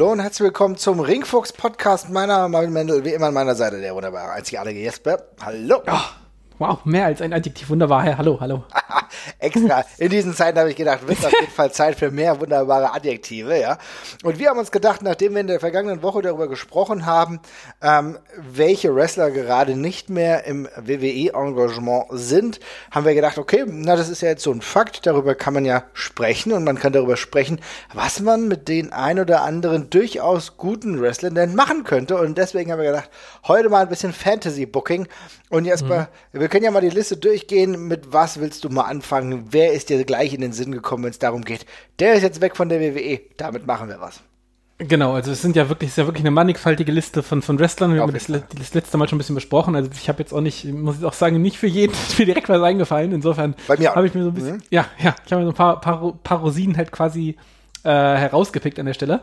Hallo und herzlich willkommen zum Ringfuchs Podcast. Meiner Marvin Mendel, wie immer an meiner Seite, der wunderbare, einzigartige Jesper. Hallo. Wow, mehr als ein Adjektiv. Wunderbar. Hey, hallo, hallo. Extra. In diesen Zeiten habe ich gedacht, wird auf jeden Fall Zeit für mehr wunderbare Adjektive, ja. Und wir haben uns gedacht, nachdem wir in der vergangenen Woche darüber gesprochen haben, ähm, welche Wrestler gerade nicht mehr im WWE-Engagement sind, haben wir gedacht, okay, na, das ist ja jetzt so ein Fakt, darüber kann man ja sprechen und man kann darüber sprechen, was man mit den ein oder anderen durchaus guten Wrestlern denn machen könnte. Und deswegen haben wir gedacht, heute mal ein bisschen Fantasy-Booking. Und Jesper, wir können ja mal die Liste durchgehen. Mit was willst du mal anfangen? Wer ist dir gleich in den Sinn gekommen, wenn es darum geht? Der ist jetzt weg von der WWE. Damit machen wir was. Genau, also es sind ja wirklich, es ist ja wirklich eine mannigfaltige Liste von, von Wrestlern. Wir haben das, das letzte Mal schon ein bisschen besprochen. Also ich habe jetzt auch nicht, muss ich auch sagen, nicht für jeden ist mir direkt was eingefallen. Insofern habe ich mir so ein bisschen, Mhm. ja, ja, ich habe mir so ein paar, paar, paar Rosinen halt quasi äh, herausgepickt an der Stelle.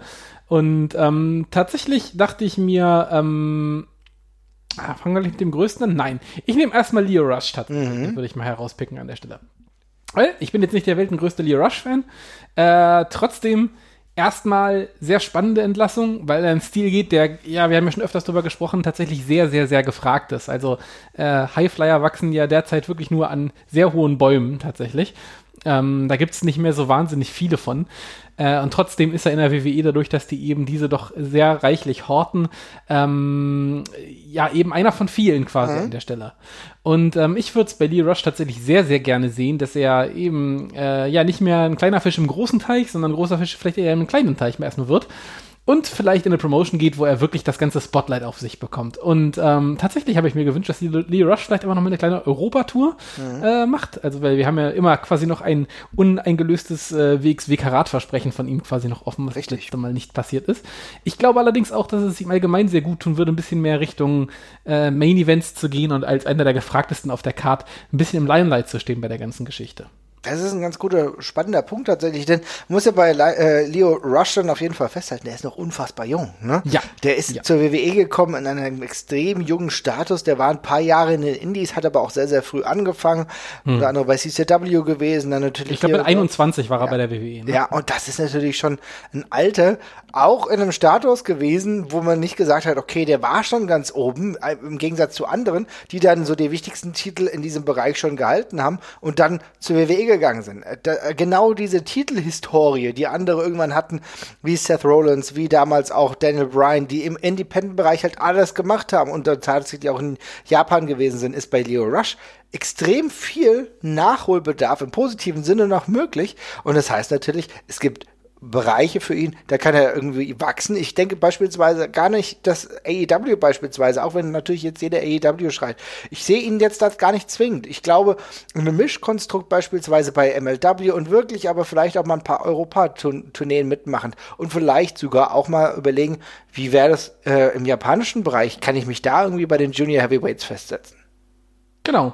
Und ähm, tatsächlich dachte ich mir, ähm, ah, fangen wir gleich mit dem Größten an? Nein. Ich nehme erstmal Leo Rush tatsächlich. Mhm. Würde ich mal herauspicken an der Stelle. Ich bin jetzt nicht der weltengrößte Leo Rush-Fan. Äh, trotzdem erstmal sehr spannende Entlassung, weil er einen Stil geht, der, ja, wir haben ja schon öfters drüber gesprochen, tatsächlich sehr, sehr, sehr gefragt ist. Also äh, Highflyer wachsen ja derzeit wirklich nur an sehr hohen Bäumen tatsächlich. Ähm, da gibt es nicht mehr so wahnsinnig viele von. Äh, und trotzdem ist er in der WWE dadurch, dass die eben diese doch sehr reichlich horten, ähm, ja, eben einer von vielen quasi an der Stelle. Und ähm, ich würde es bei Lee Rush tatsächlich sehr, sehr gerne sehen, dass er eben äh, ja nicht mehr ein kleiner Fisch im großen Teich, sondern ein großer Fisch vielleicht eher im kleinen Teich erstmal wird. Und vielleicht in eine Promotion geht, wo er wirklich das ganze Spotlight auf sich bekommt. Und ähm, tatsächlich habe ich mir gewünscht, dass Lee Rush vielleicht immer noch mal eine kleine Europatour äh, macht. Also, weil wir haben ja immer quasi noch ein uneingelöstes äh, WXW-Karatversprechen von ihm quasi noch offen, was das Richtig. letzte Mal nicht passiert ist. Ich glaube allerdings auch, dass es ihm allgemein sehr gut tun würde, ein bisschen mehr Richtung äh, Main-Events zu gehen und als einer der gefragtesten auf der Card ein bisschen im Limelight zu stehen bei der ganzen Geschichte. Das ist ein ganz guter, spannender Punkt tatsächlich, denn man muss ja bei äh, Leo Rush dann auf jeden Fall festhalten, der ist noch unfassbar jung. Ne? Ja. Der ist Ja. zur WWE gekommen in einem extrem jungen Status, der war ein paar Jahre in den Indies, hat aber auch sehr, sehr früh angefangen, unter anderem bei CCW gewesen, dann natürlich Hm. Ich glaube, mit hier- 21 war er bei der WWE. Ne? Ja, und das ist natürlich schon ein Alter, auch in einem Status gewesen, wo man nicht gesagt hat, okay, der war schon ganz oben, äh, im Gegensatz zu anderen, die dann so die wichtigsten Titel in diesem Bereich schon gehalten haben und dann zur WWE gegangen sind. Äh, Da, äh, genau diese Titelhistorie, die andere irgendwann hatten, wie Seth Rollins, wie damals auch Daniel Bryan, die im Independent-Bereich halt alles gemacht haben und dann tatsächlich auch in Japan gewesen sind, ist bei Leo Rush extrem viel Nachholbedarf im positiven Sinne noch möglich. Und das heißt natürlich, es gibt Bereiche für ihn, da kann er irgendwie wachsen. Ich denke beispielsweise gar nicht, dass AEW beispielsweise, auch wenn natürlich jetzt jeder AEW schreit, ich sehe ihn jetzt das gar nicht zwingend. Ich glaube, ein Mischkonstrukt beispielsweise bei MLW und wirklich aber vielleicht auch mal ein paar Europa-Tourneen mitmachen und vielleicht sogar auch mal überlegen, wie wäre das äh, im japanischen Bereich? Kann ich mich da irgendwie bei den Junior Heavyweights festsetzen? Genau.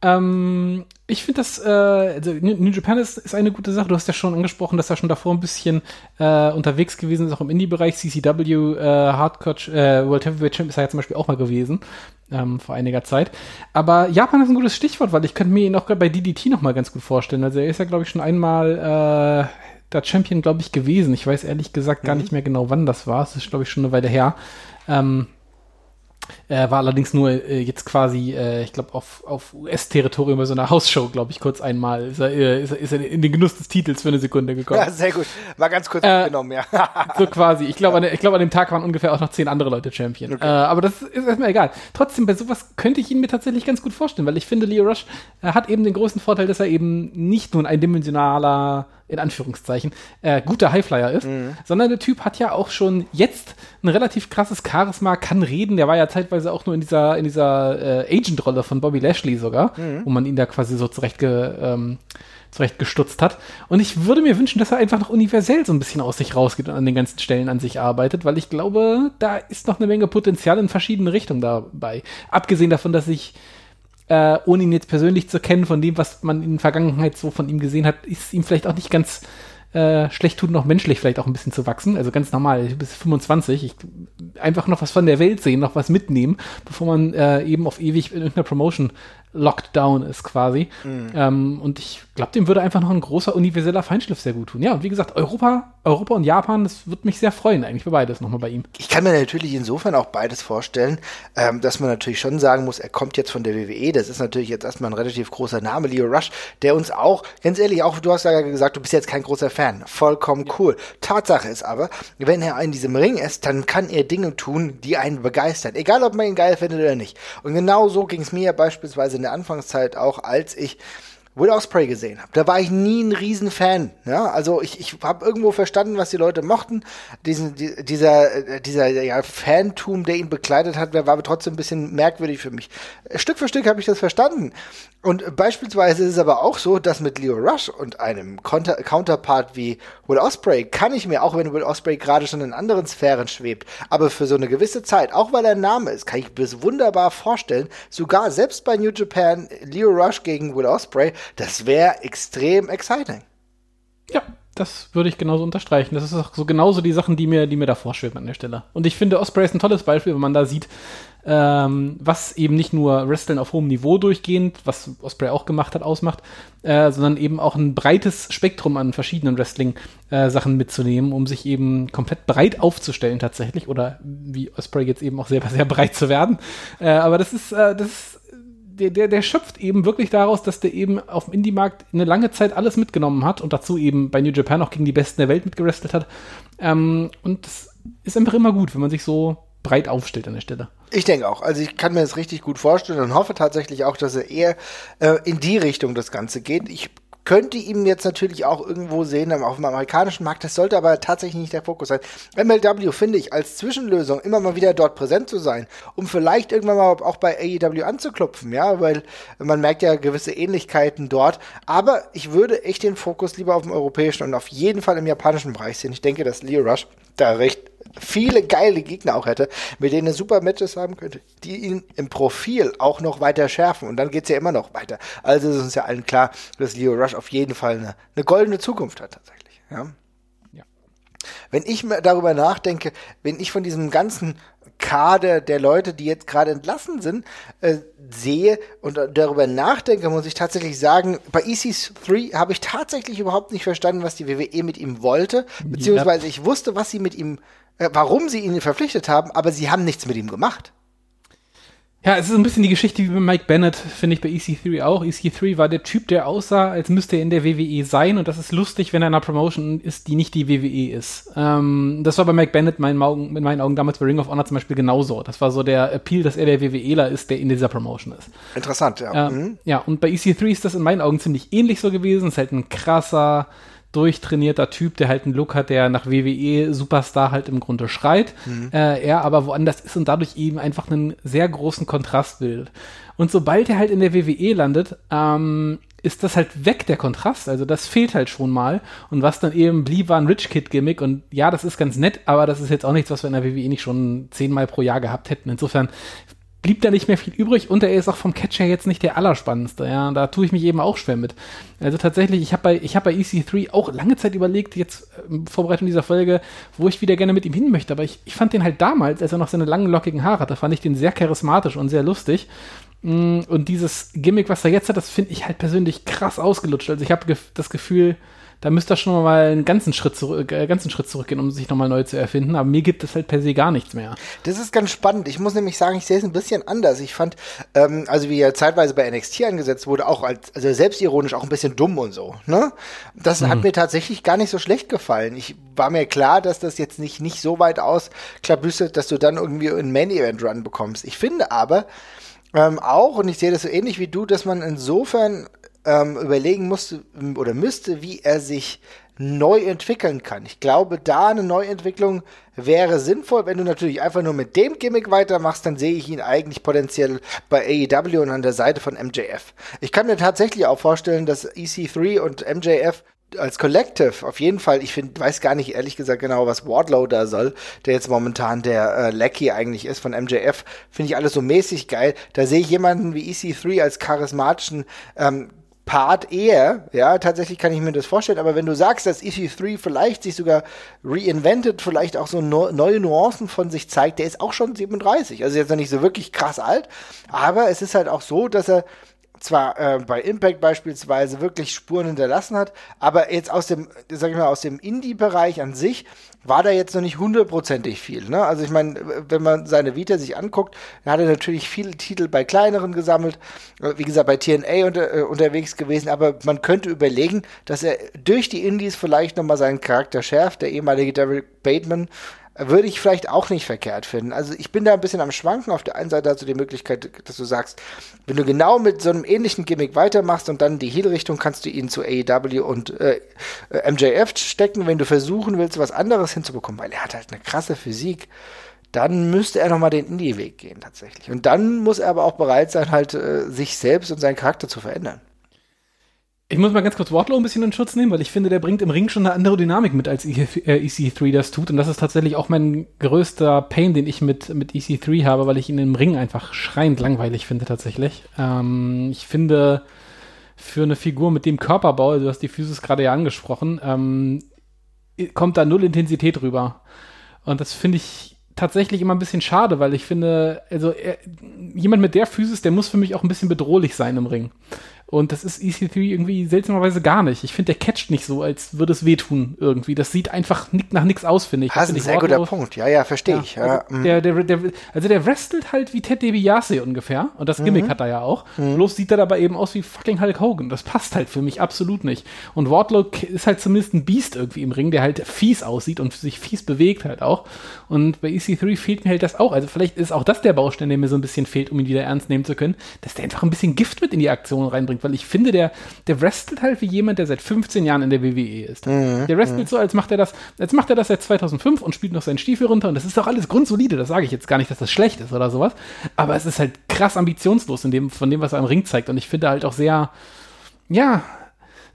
Ähm, ich finde das, äh, also New Japan ist, ist eine gute Sache. Du hast ja schon angesprochen, dass er schon davor ein bisschen äh, unterwegs gewesen ist, auch im Indie-Bereich. CCW, äh, Hardcore, äh, World Heavyweight Champ ist er ja zum Beispiel auch mal gewesen, ähm, vor einiger Zeit. Aber Japan ist ein gutes Stichwort, weil ich könnte mir ihn auch gerade bei DDT noch mal ganz gut vorstellen. Also er ist ja, glaube ich, schon einmal äh, der Champion, glaube ich, gewesen. Ich weiß ehrlich gesagt gar nicht mehr genau, wann das war. Es ist, glaube ich, schon eine Weile her. Ähm, er war allerdings nur äh, jetzt quasi, äh, ich glaube, auf, auf US-Territorium bei so einer Hausshow, glaube ich, kurz einmal. Ist er, äh, ist, er, ist er in den Genuss des Titels für eine Sekunde gekommen. Ja, sehr gut. Mal ganz kurz Äh, mitgenommen, ja. So quasi. Ich glaube, an, der- ich glaube, an dem Tag waren ungefähr auch noch zehn andere Leute Champion. Äh, aber das ist erstmal egal. Trotzdem, bei sowas könnte ich ihn mir tatsächlich ganz gut vorstellen, weil ich finde, Leo Rush äh, hat eben den großen Vorteil, dass er eben nicht nur ein eindimensionaler, in Anführungszeichen, äh, guter Highflyer ist, sondern der Typ hat ja auch schon jetzt ein relativ krasses Charisma, kann reden. Der war ja zeitweise auch nur in dieser, in dieser äh, Agent-Rolle von Bobby Lashley sogar, wo man ihn da quasi so zurecht ge, ähm, zurecht gestutzt hat. Und ich würde mir wünschen, dass er einfach noch universell so ein bisschen aus sich rausgeht und an den ganzen Stellen an sich arbeitet, weil ich glaube, da ist noch eine Menge Potenzial in verschiedene Richtungen dabei. Abgesehen davon, dass ich äh, ohne ihn jetzt persönlich zu kennen, von dem, was man in der Vergangenheit so von ihm gesehen hat, ist ihm vielleicht auch nicht ganz äh, schlecht tut, noch menschlich vielleicht auch ein bisschen zu wachsen. Also ganz normal, bis 25. Ich, einfach noch was von der Welt sehen, noch was mitnehmen, bevor man äh, eben auf ewig in irgendeiner Promotion Lockdown ist quasi. Mhm. Ähm, und ich glaube, dem würde einfach noch ein großer universeller Feinschliff sehr gut tun. Ja, und wie gesagt, Europa, Europa und Japan, das würde mich sehr freuen, eigentlich für beides nochmal bei ihm. Ich kann mir natürlich insofern auch beides vorstellen, ähm, dass man natürlich schon sagen muss, er kommt jetzt von der WWE. Das ist natürlich jetzt erstmal ein relativ großer Name, Leo Rush, der uns auch, ganz ehrlich, auch du hast ja gesagt, du bist jetzt kein großer Fan. Vollkommen cool. Tatsache ist aber, wenn er in diesem Ring ist, dann kann er Dinge tun, die einen begeistern. Egal, ob man ihn geil findet oder nicht. Und genau so ging es mir beispielsweise in der Anfangszeit auch, als ich Will Osprey gesehen habe. Da war ich nie ein Riesenfan. Ja? Also ich, ich habe irgendwo verstanden, was die Leute mochten. Diesen, die, dieser, dieser ja, Fantum, der ihn begleitet hat, war trotzdem ein bisschen merkwürdig für mich. Stück für Stück habe ich das verstanden. Und beispielsweise ist es aber auch so, dass mit Leo Rush und einem Counter Counterpart wie Will Osprey kann ich mir, auch wenn Will Osprey gerade schon in anderen Sphären schwebt, aber für so eine gewisse Zeit, auch weil er ein Name ist, kann ich mir das wunderbar vorstellen, sogar selbst bei New Japan, Leo Rush gegen Will Osprey, das wäre extrem exciting. Ja, das würde ich genauso unterstreichen. Das ist auch so genauso die Sachen, die mir, die mir da vorschweben an der Stelle. Und ich finde, Osprey ist ein tolles Beispiel, wenn man da sieht, ähm, was eben nicht nur Wrestling auf hohem Niveau durchgehend, was Osprey auch gemacht hat, ausmacht, äh, sondern eben auch ein breites Spektrum an verschiedenen Wrestling-Sachen äh, mitzunehmen, um sich eben komplett breit aufzustellen tatsächlich oder wie Osprey jetzt eben auch selber sehr breit zu werden. Äh, aber das ist, äh, das ist der, der, der schöpft eben wirklich daraus, dass der eben auf dem Indie-Markt eine lange Zeit alles mitgenommen hat und dazu eben bei New Japan auch gegen die Besten der Welt mitgerestelt hat. Ähm, und das ist einfach immer gut, wenn man sich so breit aufstellt an der Stelle. Ich denke auch. Also ich kann mir das richtig gut vorstellen und hoffe tatsächlich auch, dass er eher äh, in die Richtung das Ganze geht. Ich könnte ihm jetzt natürlich auch irgendwo sehen auf dem amerikanischen Markt. Das sollte aber tatsächlich nicht der Fokus sein. MLW finde ich als Zwischenlösung immer mal wieder dort präsent zu sein, um vielleicht irgendwann mal auch bei AEW anzuklopfen, ja, weil man merkt ja gewisse Ähnlichkeiten dort. Aber ich würde echt den Fokus lieber auf dem europäischen und auf jeden Fall im japanischen Bereich sehen. Ich denke, dass Leo Rush da recht viele geile Gegner auch hätte, mit denen er super Matches haben könnte, die ihn im Profil auch noch weiter schärfen. Und dann geht es ja immer noch weiter. Also ist uns ja allen klar, dass Leo Rush auf jeden Fall eine, eine goldene Zukunft hat tatsächlich. Ja. ja. Wenn ich mir darüber nachdenke, wenn ich von diesem ganzen Kader der Leute, die jetzt gerade entlassen sind, äh, sehe und darüber nachdenke, muss ich tatsächlich sagen, bei EC3 habe ich tatsächlich überhaupt nicht verstanden, was die WWE mit ihm wollte, beziehungsweise ich wusste, was sie mit ihm warum sie ihn verpflichtet haben, aber sie haben nichts mit ihm gemacht. Ja, es ist ein bisschen die Geschichte wie bei Mike Bennett, finde ich bei EC3 auch. EC3 war der Typ, der aussah, als müsste er in der WWE sein und das ist lustig, wenn er in einer Promotion ist, die nicht die WWE ist. Ähm, das war bei Mike Bennett meinen Augen, in meinen Augen damals bei Ring of Honor zum Beispiel genauso. Das war so der Appeal, dass er der WWEler ist, der in dieser Promotion ist. Interessant, ja. Ähm, mhm. Ja, und bei EC3 ist das in meinen Augen ziemlich ähnlich so gewesen. Es ist halt ein krasser, durchtrainierter Typ, der halt einen Look hat, der nach WWE Superstar halt im Grunde schreit. Mhm. Äh, er aber woanders ist und dadurch eben einfach einen sehr großen Kontrast bildet. Und sobald er halt in der WWE landet, ähm, ist das halt weg, der Kontrast. Also das fehlt halt schon mal. Und was dann eben blieb, war ein Rich Kid Gimmick. Und ja, das ist ganz nett, aber das ist jetzt auch nichts, was wir in der WWE nicht schon zehnmal pro Jahr gehabt hätten. Insofern blieb da nicht mehr viel übrig und er ist auch vom Catcher jetzt nicht der allerspannendste. Ja, da tue ich mich eben auch schwer mit. Also tatsächlich, ich habe bei, ich hab bei EC3 auch lange Zeit überlegt, jetzt in äh, Vorbereitung dieser Folge, wo ich wieder gerne mit ihm hin möchte. Aber ich, ich fand den halt damals, als er noch seine langen, lockigen Haare hatte, fand ich den sehr charismatisch und sehr lustig. Mm, und dieses Gimmick, was er jetzt hat, das finde ich halt persönlich krass ausgelutscht. Also ich habe das Gefühl, da müsste er schon mal einen ganzen Schritt, zurück, äh, ganzen Schritt zurückgehen, um sich nochmal neu zu erfinden. Aber mir gibt es halt per se gar nichts mehr. Das ist ganz spannend. Ich muss nämlich sagen, ich sehe es ein bisschen anders. Ich fand, ähm, also wie er zeitweise bei NXT angesetzt wurde, auch als, also selbstironisch auch ein bisschen dumm und so. Ne? Das mhm. hat mir tatsächlich gar nicht so schlecht gefallen. Ich war mir klar, dass das jetzt nicht, nicht so weit ausklabüstert, dass du dann irgendwie einen Main-Event-Run bekommst. Ich finde aber, ähm, auch, und ich sehe das so ähnlich wie du, dass man insofern ähm, überlegen musste oder müsste, wie er sich neu entwickeln kann. Ich glaube, da eine Neuentwicklung wäre sinnvoll. Wenn du natürlich einfach nur mit dem Gimmick weitermachst, dann sehe ich ihn eigentlich potenziell bei AEW und an der Seite von MJF. Ich kann mir tatsächlich auch vorstellen, dass EC3 und MJF als Collective auf jeden Fall, ich find, weiß gar nicht ehrlich gesagt genau, was Wardlow da soll, der jetzt momentan der äh, Lackey eigentlich ist von MJF, finde ich alles so mäßig geil. Da sehe ich jemanden wie EC3 als charismatischen ähm, Part eher, ja, tatsächlich kann ich mir das vorstellen, aber wenn du sagst, dass EC3 vielleicht sich sogar reinvented, vielleicht auch so no neue Nuancen von sich zeigt, der ist auch schon 37, also jetzt noch nicht so wirklich krass alt, aber es ist halt auch so, dass er zwar äh, bei Impact beispielsweise wirklich Spuren hinterlassen hat, aber jetzt aus dem, sag ich mal, aus dem Indie-Bereich an sich war da jetzt noch nicht hundertprozentig viel. Ne? Also ich meine, wenn man seine Vita sich anguckt, dann hat er natürlich viele Titel bei kleineren gesammelt, äh, wie gesagt, bei TNA unter, äh, unterwegs gewesen, aber man könnte überlegen, dass er durch die Indies vielleicht nochmal seinen Charakter schärft. Der ehemalige Derek Bateman würde ich vielleicht auch nicht verkehrt finden. Also ich bin da ein bisschen am Schwanken. Auf der einen Seite hast du die Möglichkeit, dass du sagst, wenn du genau mit so einem ähnlichen Gimmick weitermachst und dann die Heel-Richtung, kannst du ihn zu AEW und äh, MJF stecken, wenn du versuchen willst, was anderes hinzubekommen, weil er hat halt eine krasse Physik. Dann müsste er nochmal den Indie-Weg gehen tatsächlich. Und dann muss er aber auch bereit sein, halt äh, sich selbst und seinen Charakter zu verändern. Ich muss mal ganz kurz Wardlow ein bisschen in Schutz nehmen, weil ich finde, der bringt im Ring schon eine andere Dynamik mit, als EC3 e das tut. Und das ist tatsächlich auch mein größter Pain, den ich mit, mit EC3 habe, weil ich ihn im Ring einfach schreiend langweilig finde tatsächlich. Ähm, ich finde, für eine Figur mit dem Körperbau, du hast die Physis gerade ja angesprochen, ähm, kommt da null Intensität rüber. Und das finde ich tatsächlich immer ein bisschen schade, weil ich finde, also er, jemand mit der Physis, der muss für mich auch ein bisschen bedrohlich sein im Ring. Und das ist EC3 irgendwie seltsamerweise gar nicht. Ich finde, der catcht nicht so, als würde es wehtun irgendwie. Das sieht einfach nicht nach nichts aus, finde ich. Das ist ein sehr guter Punkt. Ja, ja, verstehe ja, ich. Ja, also, mm. der, der, der, also der wrestelt halt wie Ted DiBiase ungefähr. Und das Gimmick mhm. hat er ja auch. Mhm. Bloß sieht er dabei eben aus wie fucking Hulk Hogan. Das passt halt für mich absolut nicht. Und Wardlow ist halt zumindest ein Biest irgendwie im Ring, der halt fies aussieht und sich fies bewegt halt auch. Und bei EC3 fehlt mir halt das auch. Also vielleicht ist auch das der Baustein, der mir so ein bisschen fehlt, um ihn wieder ernst nehmen zu können, dass der einfach ein bisschen Gift mit in die Aktion reinbringt bringt, weil ich finde, der, der wrestelt halt wie jemand, der seit 15 Jahren in der WWE ist. Mhm. Der wrestelt mhm. so, als macht er das, als macht er das seit 2005 und spielt noch seinen Stiefel runter und das ist auch alles grundsolide, das sage ich jetzt gar nicht, dass das schlecht ist oder sowas, aber es ist halt krass ambitionslos in dem, von dem, was er am Ring zeigt und ich finde halt auch sehr, ja,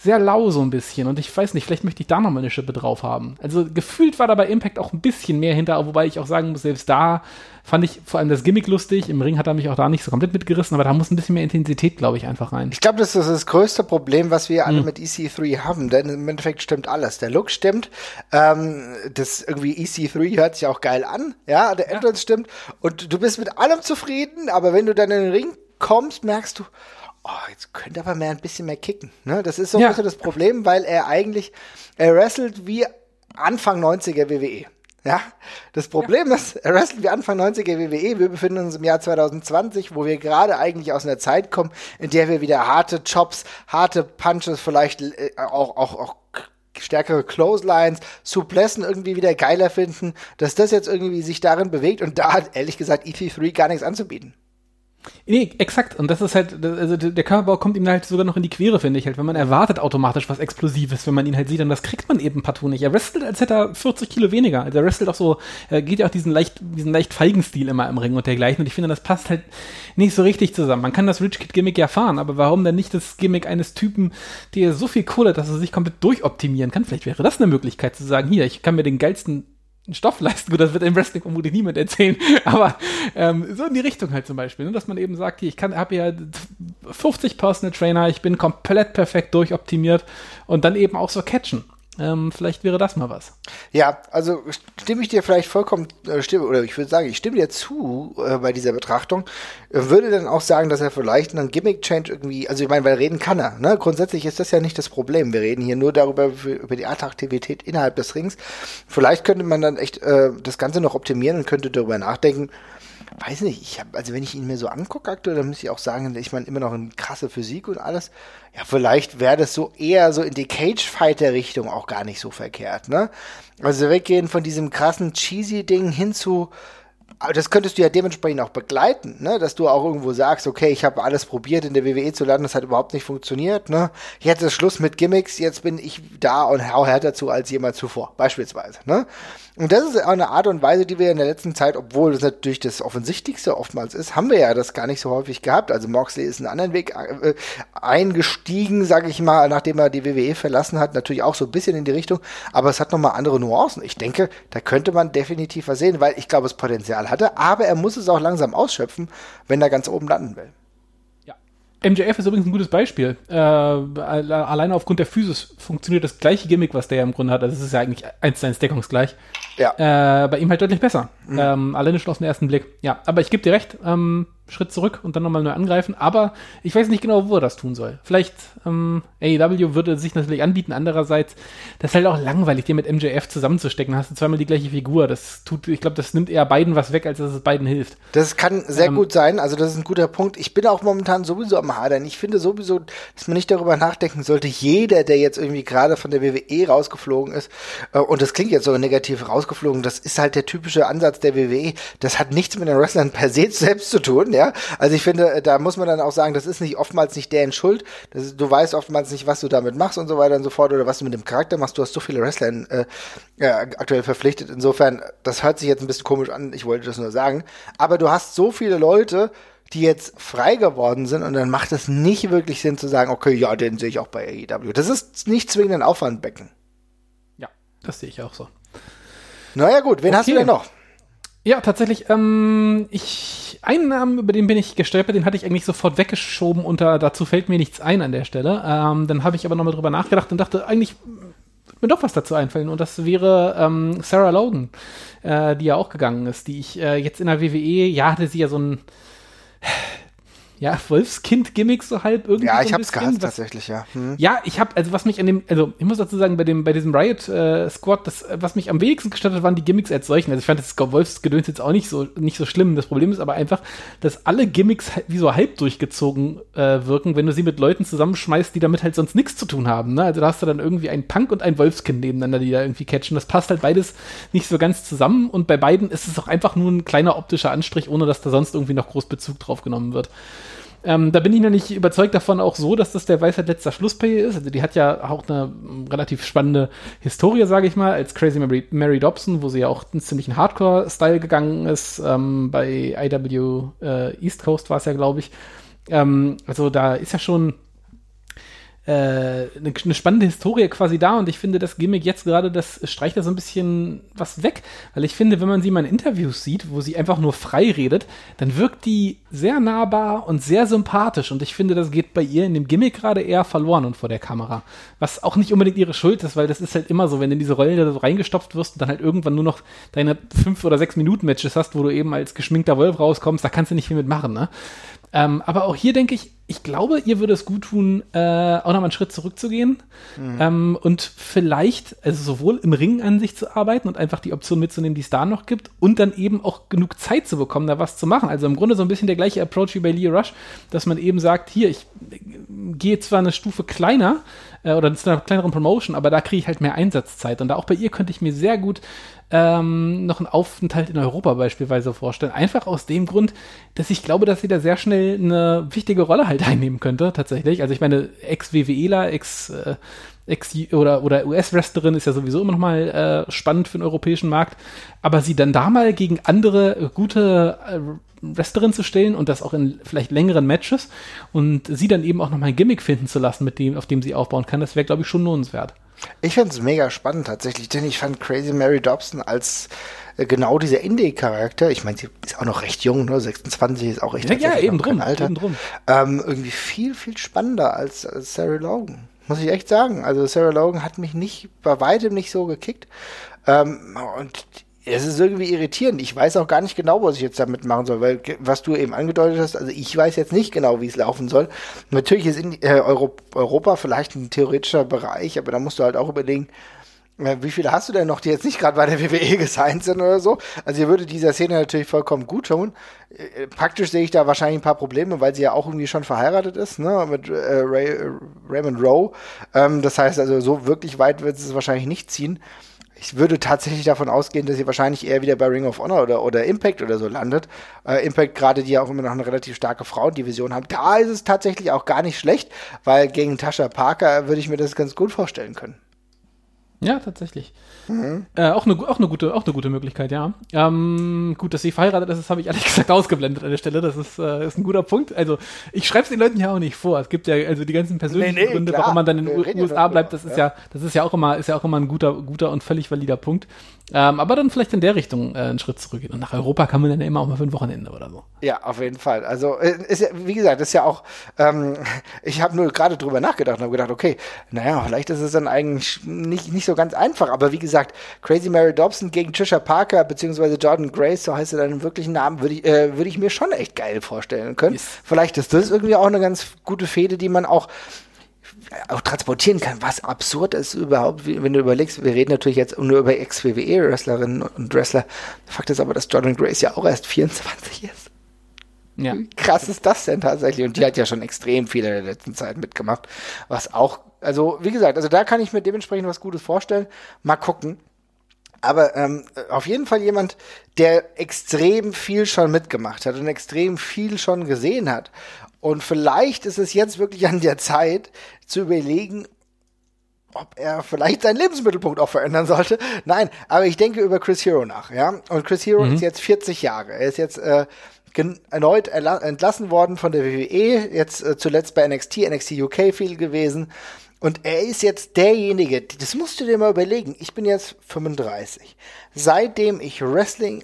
sehr lau so ein bisschen. Und ich weiß nicht, vielleicht möchte ich da nochmal eine Schippe drauf haben. Also gefühlt war da bei Impact auch ein bisschen mehr hinter, wobei ich auch sagen muss, selbst da fand ich vor allem das Gimmick lustig. Im Ring hat er mich auch da nicht so komplett mitgerissen, aber da muss ein bisschen mehr Intensität, glaube ich, einfach rein. Ich glaube, das ist das größte Problem, was wir alle mhm. mit EC3 haben, denn im Endeffekt stimmt alles. Der Look stimmt, ähm, das irgendwie EC3 hört sich auch geil an, ja, der Entrance ja. stimmt und du bist mit allem zufrieden, aber wenn du dann in den Ring kommst, merkst du, oh, jetzt könnte aber mehr ein bisschen mehr kicken. Ne? Das ist so ein bisschen das Problem, weil er eigentlich, er wrestelt wie Anfang 90er WWE. Ja, das Problem ja. ist, er wrestelt wie Anfang 90er WWE. Wir befinden uns im Jahr 2020, wo wir gerade eigentlich aus einer Zeit kommen, in der wir wieder harte Chops, harte Punches, vielleicht äh, auch, auch, auch stärkere Clotheslines, Suplessen irgendwie wieder geiler finden, dass das jetzt irgendwie sich darin bewegt und da hat ehrlich gesagt ET3 gar nichts anzubieten. Nee, exakt. Und das ist halt, also der Körperbau kommt ihm halt sogar noch in die Quere, finde ich halt, wenn man erwartet automatisch was Explosives, wenn man ihn halt sieht, und das kriegt man eben partout nicht. Er wrestelt, als hätte er 40 Kilo weniger. Also er wrestelt auch so, er geht ja auch diesen leicht, diesen leicht feigen Stil immer im Ring und dergleichen. Und ich finde, das passt halt nicht so richtig zusammen. Man kann das Rich Kid Gimmick ja fahren, aber warum denn nicht das Gimmick eines Typen, der so viel Kohle hat, dass er sich komplett durchoptimieren kann? Vielleicht wäre das eine Möglichkeit zu sagen, hier, ich kann mir den geilsten Stoff leisten. Gut, das wird im Wrestling vermutlich niemand erzählen, aber ähm, so in die Richtung halt zum Beispiel, ne? dass man eben sagt, ich kann, habe ja 50 Personal Trainer, ich bin komplett perfekt durchoptimiert und dann eben auch so catchen. Ähm, vielleicht wäre das mal was. Ja, also stimme ich dir vielleicht vollkommen, äh, stimme, oder ich würde sagen, ich stimme dir zu äh, bei dieser Betrachtung. Würde dann auch sagen, dass er vielleicht einen Gimmick-Change irgendwie, also ich meine, weil reden kann er. Ne? Grundsätzlich ist das ja nicht das Problem. Wir reden hier nur darüber, über die Attraktivität innerhalb des Rings. Vielleicht könnte man dann echt äh, das Ganze noch optimieren und könnte darüber nachdenken, weiß nicht, ich habe, also wenn ich ihn mir so angucke aktuell, dann muss ich auch sagen, ich meine immer noch eine krasse Physik und alles. Ja, vielleicht wäre das so eher so in die Cage-Fighter-Richtung auch gar nicht so verkehrt, ne? Also weggehen von diesem krassen cheesy Ding hin zu aber das könntest du ja dementsprechend auch begleiten, ne? dass du auch irgendwo sagst, okay, ich habe alles probiert, in der WWE zu landen, das hat überhaupt nicht funktioniert. Ne? Jetzt ist Schluss mit Gimmicks, jetzt bin ich da und hau härter zu als jemals zuvor, beispielsweise. Ne? Und das ist eine Art und Weise, die wir in der letzten Zeit, obwohl das natürlich das Offensichtlichste oftmals ist, haben wir ja das gar nicht so häufig gehabt. Also Moxley ist einen anderen Weg äh, eingestiegen, sage ich mal, nachdem er die WWE verlassen hat, natürlich auch so ein bisschen in die Richtung, aber es hat nochmal andere Nuancen. Ich denke, da könnte man definitiv was sehen, weil ich glaube, es Potenzial hatte, aber er muss es auch langsam ausschöpfen, wenn er ganz oben landen will. MJF ist übrigens ein gutes Beispiel. Äh, alleine aufgrund der Physis funktioniert das gleiche Gimmick, was der ja im Grunde hat. Also es ist ja eigentlich eins zu eins deckungsgleich. Ja. Äh, bei ihm halt deutlich besser. Mhm. Ähm, alleine schon auf den ersten Blick. Ja, aber ich gebe dir recht. Ähm, Schritt zurück und dann nochmal neu angreifen. Aber ich weiß nicht genau, wo er das tun soll. Vielleicht ähm, AEW würde sich natürlich anbieten. Andererseits, das ist halt auch langweilig, dir mit MJF zusammenzustecken. Hast du zweimal die gleiche Figur. Das tut, ich glaube, das nimmt eher beiden was weg, als dass es beiden hilft. Das kann sehr ähm, gut sein. Also das ist ein guter Punkt. Ich bin auch momentan sowieso am Hadern. Ich finde sowieso, dass man nicht darüber nachdenken sollte. Jeder, der jetzt irgendwie gerade von der WWE rausgeflogen ist, äh, und das klingt jetzt so negativ rausgeflogen, das ist halt der typische Ansatz der WWE. Das hat nichts mit den Wrestlern per se selbst zu tun ja. Also ich finde, da muss man dann auch sagen, das ist nicht oftmals nicht deren Schuld. Ist, du weißt oftmals nicht, was du damit machst und so weiter und so fort oder was du mit dem Charakter machst. Du hast so viele Wrestler in, äh, ja, aktuell verpflichtet. Insofern, das hört sich jetzt ein bisschen komisch an. Ich wollte das nur sagen. Aber du hast so viele Leute, die jetzt frei geworden sind und dann macht es nicht wirklich Sinn zu sagen, okay, ja, den sehe ich auch bei AEW. Das ist nicht zwingend ein Aufwandbecken. Ja, das sehe ich auch so. Naja gut, wen okay. hast du denn noch? Ja, tatsächlich. Ähm, ich einen Namen, über den bin ich gestolpert, den hatte ich eigentlich sofort weggeschoben da, dazu fällt mir nichts ein an der Stelle. Ähm, dann habe ich aber nochmal drüber nachgedacht und dachte, eigentlich mir doch was dazu einfallen und das wäre ähm, Sarah Logan, äh, die ja auch gegangen ist, die ich äh, jetzt in der WWE, ja, hatte sie ja so ein ja, Wolfskind-Gimmick so halb irgendwie. Ja, so ich hab's bisschen, gehasst, tatsächlich, ja. Hm. Ja, ich hab, also was mich an dem, also ich muss dazu sagen, bei dem, bei diesem Riot äh, Squad, das, was mich am wenigsten gestattet hat, waren die Gimmicks als solchen. Also ich fand das Wolfsgedöns jetzt auch nicht so, nicht so schlimm. Das Problem ist aber einfach, dass alle Gimmicks wie so halb durchgezogen äh, wirken, wenn du sie mit Leuten zusammenschmeißt, die damit halt sonst nichts zu tun haben. Ne? Also da hast du dann irgendwie einen Punk und ein Wolfskind nebeneinander, die da irgendwie catchen. Das passt halt beides nicht so ganz zusammen und bei beiden ist es auch einfach nur ein kleiner optischer Anstrich, ohne dass da sonst irgendwie noch groß Bezug drauf genommen wird. Ähm, da bin ich noch nicht überzeugt davon auch so, dass das der Weisheit letzter Schluss bei ihr ist. Also die hat ja auch eine relativ spannende Historie, sage ich mal, als Crazy Mary, Mary, Dobson, wo sie ja auch einen ziemlichen Hardcore-Style gegangen ist. Ähm, bei IW äh, East Coast war es ja, glaube ich. Ähm, also da ist ja schon eine, eine, spannende Historie quasi da und ich finde, das Gimmick jetzt gerade, das streicht da so ein bisschen was weg, weil ich finde, wenn man sie mal in Interviews sieht, wo sie einfach nur frei redet, dann wirkt die sehr nahbar und sehr sympathisch und ich finde, das geht bei ihr in dem Gimmick gerade eher verloren und vor der Kamera. Was auch nicht unbedingt ihre Schuld ist, weil das ist halt immer so, wenn du in diese Rolle da so reingestopft wirst und dann halt irgendwann nur noch deine fünf oder sechs Minuten Matches hast, wo du eben als geschminkter Wolf rauskommst, da kannst du nicht viel mitmachen, ne? Ähm, aber auch hier denke ich, ich glaube, ihr würde es gut tun, äh, auch nochmal einen Schritt zurückzugehen mhm. ähm, und vielleicht, also sowohl im Ring an sich zu arbeiten und einfach die Option mitzunehmen, die es da noch gibt und dann eben auch genug Zeit zu bekommen, da was zu machen. Also im Grunde so ein bisschen der gleiche Approach wie bei Lee Rush, dass man eben sagt, hier, ich äh, gehe zwar eine Stufe kleiner äh, oder zu einer kleineren Promotion, aber da kriege ich halt mehr Einsatzzeit und da auch bei ihr könnte ich mir sehr gut ähm, noch einen Aufenthalt in Europa beispielsweise vorstellen. Einfach aus dem Grund, dass ich glaube, dass sie da sehr schnell eine wichtige Rolle halt einnehmen könnte, tatsächlich. Also ich meine, Ex-WWEler, Ex- äh, Ex oder, oder US-Wrestlerin ist ja sowieso immer noch mal äh, spannend für den europäischen Markt, aber sie dann da mal gegen andere äh, gute äh, Wrestlerin zu stellen und das auch in vielleicht längeren Matches und sie dann eben auch noch mal ein Gimmick finden zu lassen, mit dem, auf dem sie aufbauen kann, das wäre, glaube ich, schon lohnenswert. Ich finde es mega spannend tatsächlich, denn ich fand Crazy Mary Dobson als äh, genau dieser Indie-Charakter, ich meine, sie ist auch noch recht jung, ne? 26 ist auch echt ja, ja, eben drum, Alter. Eben drum. Ähm, irgendwie viel, viel spannender als, als Sarah Logan. Muss ich echt sagen. Also Sarah Logan hat mich nicht, bei weitem nicht so gekickt. Ähm, und es ist irgendwie irritierend. Ich weiß auch gar nicht genau, was ich jetzt damit machen soll, weil was du eben angedeutet hast, also ich weiß jetzt nicht genau, wie es laufen soll. Natürlich ist in, äh, Europa vielleicht ein theoretischer Bereich, aber da musst du halt auch überlegen, wie viele hast du denn noch, die jetzt nicht gerade bei der WWE gesigned sind oder so? Also ihr würde dieser Szene natürlich vollkommen gut tun. Äh, praktisch sehe ich da wahrscheinlich ein paar Probleme, weil sie ja auch irgendwie schon verheiratet ist, ne, mit äh, Ray, Raymond Rowe. Ähm, das heißt also, so wirklich weit wird es wahrscheinlich nicht ziehen ich würde tatsächlich davon ausgehen, dass sie wahrscheinlich eher wieder bei Ring of Honor oder, oder Impact oder so landet. Äh, Impact gerade, die ja auch immer noch eine relativ starke Frauendivision haben. Da ist es tatsächlich auch gar nicht schlecht, weil gegen Tasha Parker würde ich mir das ganz gut vorstellen können. Ja, tatsächlich. Mhm. Äh, auch, eine, auch, eine gute, auch eine gute Möglichkeit, ja. Ähm, gut, dass sie verheiratet ist, das habe ich ehrlich gesagt ausgeblendet an der Stelle. Das ist, äh, ist ein guter Punkt. Also, ich schreibe es den Leuten ja auch nicht vor. Es gibt ja also die ganzen persönlichen nee, nee, Gründe, klar. warum man dann in den USA bleibt. Das ist ja. ja, das ist ja auch immer, ist ja auch immer ein guter, guter und völlig valider Punkt. Ähm, aber dann vielleicht in der Richtung äh, einen Schritt zurückgehen. Und nach Europa kann man dann ja immer auch mal für ein Wochenende oder so. Ja, auf jeden Fall. Also, äh, ist ja, wie gesagt, ist ja auch, ähm, ich habe nur gerade drüber nachgedacht und habe gedacht, okay, naja, vielleicht ist es dann eigentlich nicht, nicht so ganz einfach. Aber wie gesagt, Crazy Mary Dobson gegen Trisha Parker, beziehungsweise Jordan Grace, so heißt er dann im wirklichen Namen, würde ich, äh, würde ich mir schon echt geil vorstellen können. Yes. Vielleicht ist das irgendwie auch eine ganz gute Fehde, die man auch auch transportieren kann, was absurd ist überhaupt, wenn du überlegst, wir reden natürlich jetzt nur über Ex-WWE-Wrestlerinnen und Wrestler. Fakt ist aber, dass Jordan Grace ja auch erst 24 ist. Ja. Wie krass ist das denn tatsächlich? Und die hat ja schon extrem viel in der letzten Zeit mitgemacht, was auch, also wie gesagt, also da kann ich mir dementsprechend was Gutes vorstellen. Mal gucken. Aber ähm, auf jeden Fall jemand, der extrem viel schon mitgemacht hat und extrem viel schon gesehen hat. Und vielleicht ist es jetzt wirklich an der Zeit zu überlegen, ob er vielleicht seinen Lebensmittelpunkt auch verändern sollte. Nein, aber ich denke über Chris Hero nach, ja. Und Chris Hero mhm. ist jetzt 40 Jahre. Er ist jetzt äh, erneut entlassen worden von der WWE, jetzt äh, zuletzt bei NXT, NXT UK viel gewesen. Und er ist jetzt derjenige, das musst du dir mal überlegen, ich bin jetzt 35. Seitdem ich Wrestling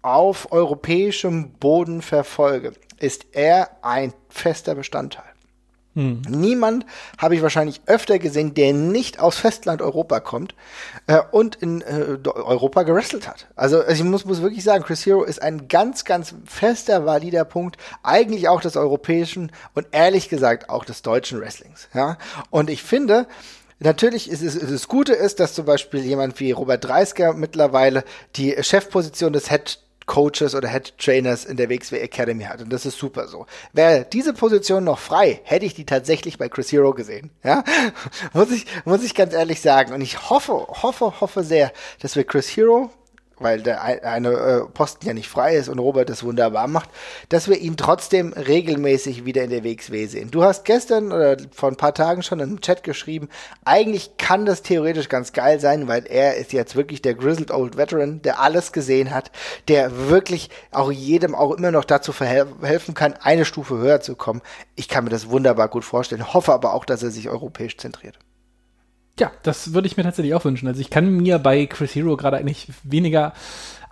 auf europäischem Boden verfolge, ist er ein fester Bestandteil. Hm. Niemand habe ich wahrscheinlich öfter gesehen, der nicht aus Festland Europa kommt äh, und in äh, Europa gewrestelt hat. Also, also ich muss, muss wirklich sagen, Chris Hero ist ein ganz, ganz fester, valider Punkt, eigentlich auch des europäischen und ehrlich gesagt auch des deutschen Wrestlings. Ja? Und ich finde, Natürlich ist es, das Gute ist, dass zum Beispiel jemand wie Robert Dreisker mittlerweile die Chefposition des Head Coaches oder Head Trainers in der WXW Academy hat. Und das ist super so. Wäre diese Position noch frei, hätte ich die tatsächlich bei Chris Hero gesehen. Ja, muss ich, muss ich ganz ehrlich sagen. Und ich hoffe, hoffe, hoffe sehr, dass wir Chris Hero weil der eine äh, Posten ja nicht frei ist und Robert das wunderbar macht, dass wir ihn trotzdem regelmäßig wieder in der WXW sehen. Du hast gestern oder vor ein paar Tagen schon im Chat geschrieben, eigentlich kann das theoretisch ganz geil sein, weil er ist jetzt wirklich der grizzled old veteran, der alles gesehen hat, der wirklich auch jedem auch immer noch dazu helfen kann, eine Stufe höher zu kommen. Ich kann mir das wunderbar gut vorstellen, hoffe aber auch, dass er sich europäisch zentriert. Ja, das würde ich mir tatsächlich auch wünschen. Also ich kann mir bei Chris Hero gerade eigentlich weniger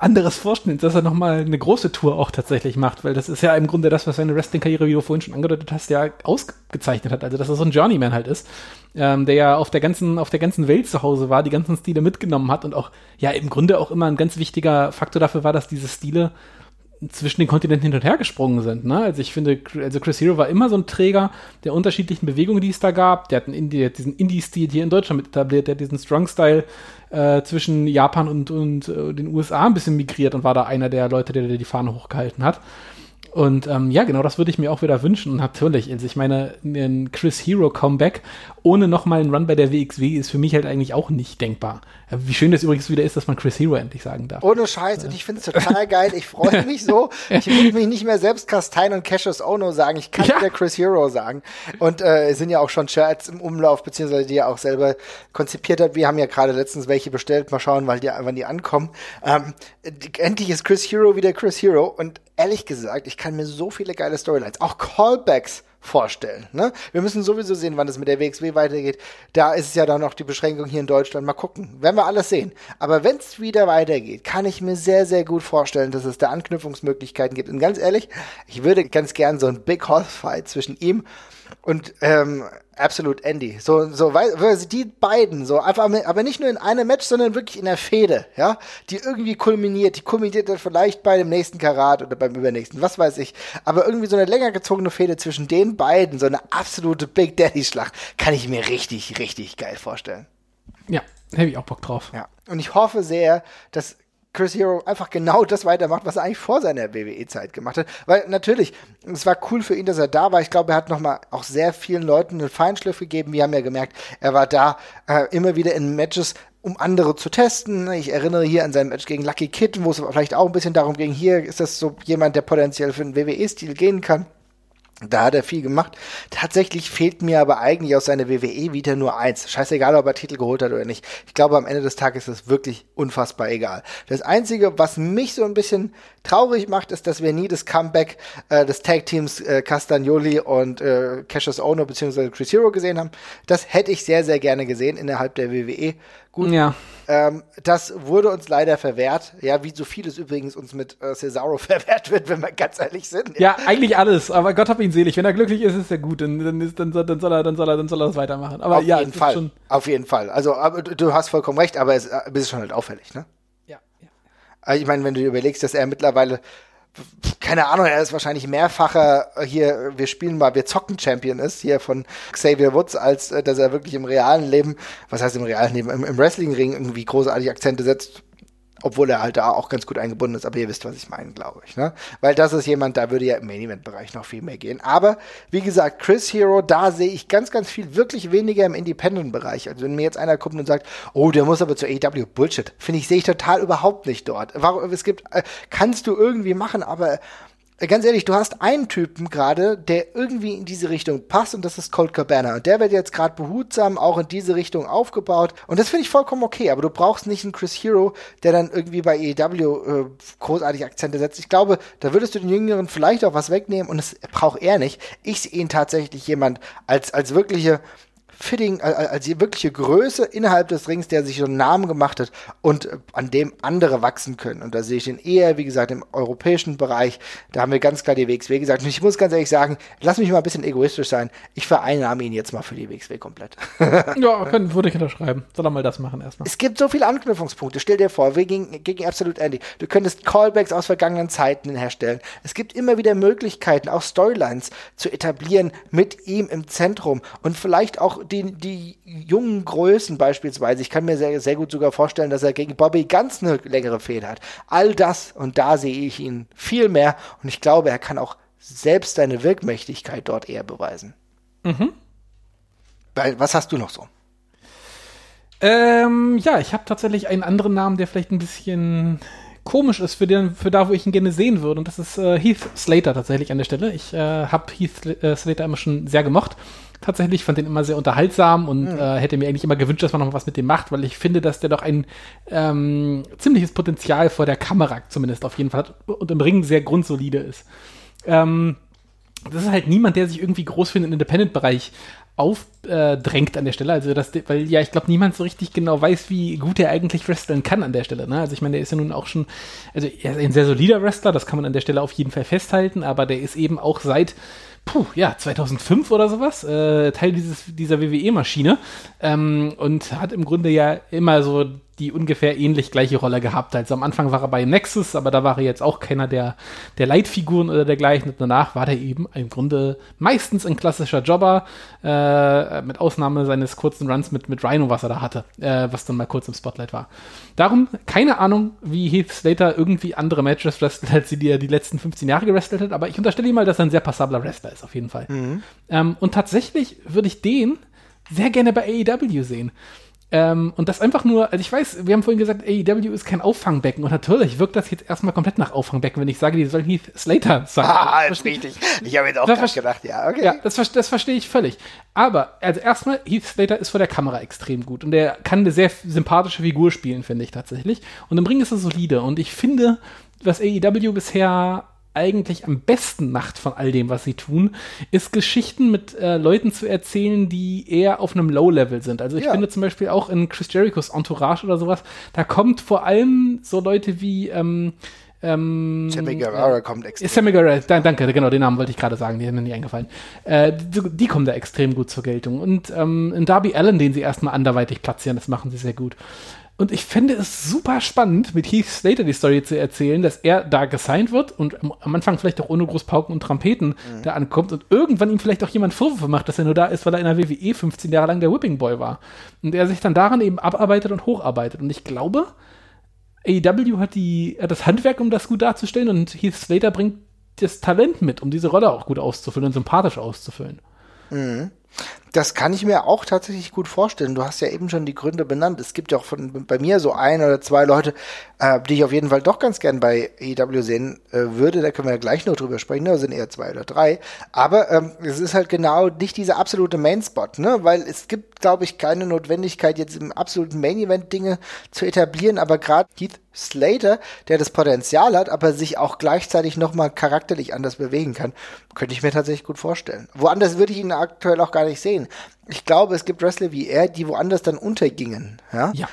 anderes vorstellen, dass er nochmal eine große Tour auch tatsächlich macht, weil das ist ja im Grunde das, was seine Wrestling-Karriere, wie du vorhin schon angedeutet hast, ja ausgezeichnet hat. Also dass er so ein Journeyman halt ist, ähm, der ja auf der ganzen, auf der ganzen Welt zu Hause war, die ganzen Stile mitgenommen hat und auch ja im Grunde auch immer ein ganz wichtiger Faktor dafür war, dass diese Stile zwischen den Kontinenten hin und her gesprungen sind. Ne? Also ich finde, also Chris Hero war immer so ein Träger der unterschiedlichen Bewegungen, die es da gab. Der hat, Indie, diesen Indie-Stil hier in Deutschland mit etabliert, der hat diesen Strong-Style äh, zwischen Japan und, und äh, den USA ein bisschen migriert und war da einer der Leute, der, der die Fahne hochgehalten hat. Und ähm, ja, genau das würde ich mir auch wieder wünschen. Und natürlich, also ich meine, ein Chris Hero Comeback ohne nochmal einen Run bei der WXW ist für mich halt eigentlich auch nicht denkbar. Wie schön das übrigens wieder ist, dass man Chris Hero endlich sagen darf. Ohne Scheiß, und ich finde es total geil. Ich freue mich so. Ich will mich nicht mehr selbst Kastein und Cassius Ono sagen. Ich kann ja. wieder Chris Hero sagen. Und äh, es sind ja auch schon Shirts im Umlauf, beziehungsweise die er auch selber konzipiert hat. Wir haben ja gerade letztens welche bestellt. Mal schauen, weil die, wann die ankommen. Ähm, endlich ist Chris Hero wieder Chris Hero. Und ehrlich gesagt, ich kann mir so viele geile Storylines, auch Callbacks vorstellen. Ne? Wir müssen sowieso sehen, wann es mit der WXW weitergeht. Da ist es ja dann noch die Beschränkung hier in Deutschland. Mal gucken. Werden wir alles sehen. Aber wenn es wieder weitergeht, kann ich mir sehr, sehr gut vorstellen, dass es da Anknüpfungsmöglichkeiten gibt. Und ganz ehrlich, ich würde ganz gern so ein Big Horse Fight zwischen ihm und ähm, Absolute Andy. So, so, weil die beiden, so einfach, aber nicht nur in einem Match, sondern wirklich in der Fehde, ja, die irgendwie kulminiert. Die kulminiert dann vielleicht bei dem nächsten Karat oder beim übernächsten, was weiß ich. Aber irgendwie so eine länger gezogene Fehde zwischen den beiden, so eine absolute Big Daddy-Schlacht, kann ich mir richtig, richtig geil vorstellen. Ja, hätte ich auch Bock drauf. Ja. Und ich hoffe sehr, dass Chris Hero einfach genau das weitermacht, was er eigentlich vor seiner WWE-Zeit gemacht hat. Weil natürlich, es war cool für ihn, dass er da war. Ich glaube, er hat nochmal auch sehr vielen Leuten einen Feinschliff gegeben. Wir haben ja gemerkt, er war da äh, immer wieder in Matches um andere zu testen. Ich erinnere hier an sein Match gegen Lucky Kid, wo es vielleicht auch ein bisschen darum ging, hier ist das so jemand, der potenziell für den WWE-Stil gehen kann. Da hat er viel gemacht. Tatsächlich fehlt mir aber eigentlich aus seiner WWE wieder nur eins. Scheißegal, ob er Titel geholt hat oder nicht. Ich glaube, am Ende des Tages ist es wirklich unfassbar egal. Das Einzige, was mich so ein bisschen traurig macht, ist, dass wir nie das Comeback äh, des Tag-Teams äh, Castagnoli und äh, Cassius Ono bzw. Chris Hero gesehen haben. Das hätte ich sehr, sehr gerne gesehen innerhalb der WWE. Gut, Ja. ähm, das wurde uns leider verwehrt. Ja, wie so vieles übrigens uns mit äh, Cesaro verwehrt wird, wenn wir ganz ehrlich sind. Ja, eigentlich alles, aber Gott hab ihn selig. Wenn er glücklich ist, ist er gut. Dann, dann, ist, dann, soll, dann, soll er, dann, soll er, dann soll er das weitermachen. Aber Auf ja, jeden Fall. Schon, Auf jeden Fall. Also, aber du hast vollkommen recht, aber es äh, es ist schon halt auffällig, ne? ja, ja. Also Ich meine, wenn du dir überlegst, dass er mittlerweile, keine Ahnung, er ist wahrscheinlich mehrfacher hier, wir spielen mal, wir zocken Champion ist, hier von Xavier Woods, als äh, dass er wirklich im realen Leben, was heißt im realen Leben, im, im Wrestling-Ring irgendwie großartig Akzente setzt. Obwohl er halt da auch ganz gut eingebunden ist, aber ihr wisst, was ich meine, glaube ich. Ne? Weil das ist jemand, da würde ja im Main-Event-Bereich noch viel mehr gehen. Aber wie gesagt, Chris Hero, da sehe ich ganz, ganz viel, wirklich weniger im Independent-Bereich. Also wenn mir jetzt einer kommt und sagt, oh, der muss aber zur AEW, Bullshit, finde ich, sehe ich total überhaupt nicht dort. Warum, es gibt, äh, kannst du irgendwie machen, aber ganz ehrlich, du hast einen Typen gerade, der irgendwie in diese Richtung passt und das ist Colt Cabana. Und der wird jetzt gerade behutsam auch in diese Richtung aufgebaut. Und das finde ich vollkommen okay, aber du brauchst nicht einen Chris Hero, der dann irgendwie bei AEW äh, großartig Akzente setzt. Ich glaube, da würdest du den Jüngeren vielleicht auch was wegnehmen und das braucht er nicht. Ich sehe ihn tatsächlich jemand als, als wirkliche Fitting, als die wirkliche Größe innerhalb des Rings, der sich so einen Namen gemacht hat und äh, an dem andere wachsen können. Und da sehe ich ihn eher, wie gesagt, im europäischen Bereich. Da haben wir ganz klar die WXW gesagt. Und ich muss ganz ehrlich sagen, lass mich mal ein bisschen egoistisch sein. Ich vereinnahme ihn jetzt mal für die WXW komplett. Ja, können, würde ich unterschreiben. Soll er mal das machen erstmal. Es gibt so viele Anknüpfungspunkte. Stell dir vor, wir gegen, gegen Absolute Andy. Du könntest Callbacks aus vergangenen Zeiten herstellen. Es gibt immer wieder Möglichkeiten, auch Storylines zu etablieren mit ihm im Zentrum und vielleicht auch die, die jungen Größen beispielsweise. Ich kann mir sehr, sehr gut sogar vorstellen, dass er gegen Bobby ganz eine längere Fehde hat. All das und da sehe ich ihn viel mehr und ich glaube, er kann auch selbst seine Wirkmächtigkeit dort eher beweisen. Weil, was hast du noch so? Ähm, ja, ich habe tatsächlich einen anderen Namen, der vielleicht ein bisschen komisch ist für, den, für da, wo ich ihn gerne sehen würde. Und das ist äh, Heath Slater tatsächlich an der Stelle. Ich äh, habe Heath äh, Slater immer schon sehr gemocht. Tatsächlich fand den immer sehr unterhaltsam und äh, hätte mir eigentlich immer gewünscht, dass man noch was mit dem macht, weil ich finde, dass der doch ein ähm, ziemliches Potenzial vor der Kamera zumindest auf jeden Fall hat und im Ring sehr grundsolide ist. Ähm, das ist halt niemand, der sich irgendwie groß für den Independent-Bereich aufdrängt an der Stelle. Also, das, weil ja, ich glaube, niemand so richtig genau weiß, wie gut er eigentlich wresteln kann an der Stelle. Ne? Also, ich meine, der ist ja nun auch schon, also er ist ein sehr solider Wrestler, das kann man an der Stelle auf jeden Fall festhalten, aber der ist eben auch seit, puh, ja, 2005 oder sowas, äh, Teil dieses, dieser WWE-Maschine ähm, und hat im Grunde ja immer so die ungefähr ähnlich gleiche Rolle gehabt. Also am Anfang war er bei Nexus, aber da war er jetzt auch keiner der, der Leitfiguren oder dergleichen. Und danach war der eben im Grunde meistens ein klassischer Jobber, äh, mit Ausnahme seines kurzen Runs mit, mit Rhino, was er da hatte, äh, was dann mal kurz im Spotlight war. Darum, keine Ahnung, wie Heath Slater irgendwie andere Matches wrestelt, als sie die er die letzten 15 Jahre gewrestelt hat, aber ich unterstelle ihm mal, dass er ein sehr passabler Wrestler ist, auf jeden Fall. Ähm, und tatsächlich würde ich den sehr gerne bei AEW sehen. Ähm, und das einfach nur, also ich weiß, wir haben vorhin gesagt, AEW ist kein Auffangbecken. Und natürlich wirkt das jetzt erstmal komplett nach Auffangbecken, wenn ich sage, die sollen Heath Slater sein. Ah, ist richtig. Ich habe jetzt auch Das gerade gedacht, ja, okay. Ja, das, das verstehe ich völlig. Aber, also erstmal, Heath Slater ist vor der Kamera extrem gut und er kann eine sehr sympathische Figur spielen, finde ich tatsächlich. Und im Ring ist er solide und ich finde, was AEW bisher eigentlich am besten macht von all dem, was sie tun, ist Geschichten mit äh, Leuten zu erzählen, die eher auf einem Low-Level sind. Also ich Ja. finde zum Beispiel auch in Chris Jerichos Entourage oder sowas, da kommt vor allem so Leute wie ähm, ähm, Sammy Guevara kommt extra. ist Sammy Guevara, da, danke, genau, den Namen wollte ich gerade sagen, die ist mir nicht eingefallen. Äh, die, die kommen da extrem gut zur Geltung. Und ähm, in Darby Allen, den sie erstmal anderweitig platzieren, das machen sie sehr gut. Und ich finde es super spannend, mit Heath Slater die Story zu erzählen, dass er da gesigned wird und am, Anfang vielleicht auch ohne Großpauken und Trompeten da ankommt und irgendwann ihm vielleicht auch jemand Vorwürfe macht, dass er nur da ist, weil er in der WWE 15 Jahre lang der Whipping Boy war. Und er sich dann daran eben abarbeitet und hocharbeitet. Und ich glaube, AEW hat, die, hat das Handwerk, um das gut darzustellen und Heath Slater bringt das Talent mit, um diese Rolle auch gut auszufüllen und sympathisch auszufüllen. Das kann ich mir auch tatsächlich gut vorstellen. Du hast ja eben schon die Gründe benannt. Es gibt ja auch von, bei mir so ein oder zwei Leute, äh, die ich auf jeden Fall doch ganz gern bei EW sehen äh, würde. Da können wir ja gleich noch drüber sprechen. Da sind eher zwei oder drei. Aber ähm, es ist halt genau nicht dieser absolute Main-Spot, ne? Weil es gibt, glaube ich, keine Notwendigkeit, jetzt im absoluten Main-Event Dinge zu etablieren. Aber gerade Heath Slater, der das Potenzial hat, aber sich auch gleichzeitig nochmal charakterlich anders bewegen kann, könnte ich mir tatsächlich gut vorstellen. Woanders würde ich ihn aktuell auch gar nicht sehen. Ich glaube, es gibt Wrestler wie er, die woanders dann untergingen. Ja. Ja.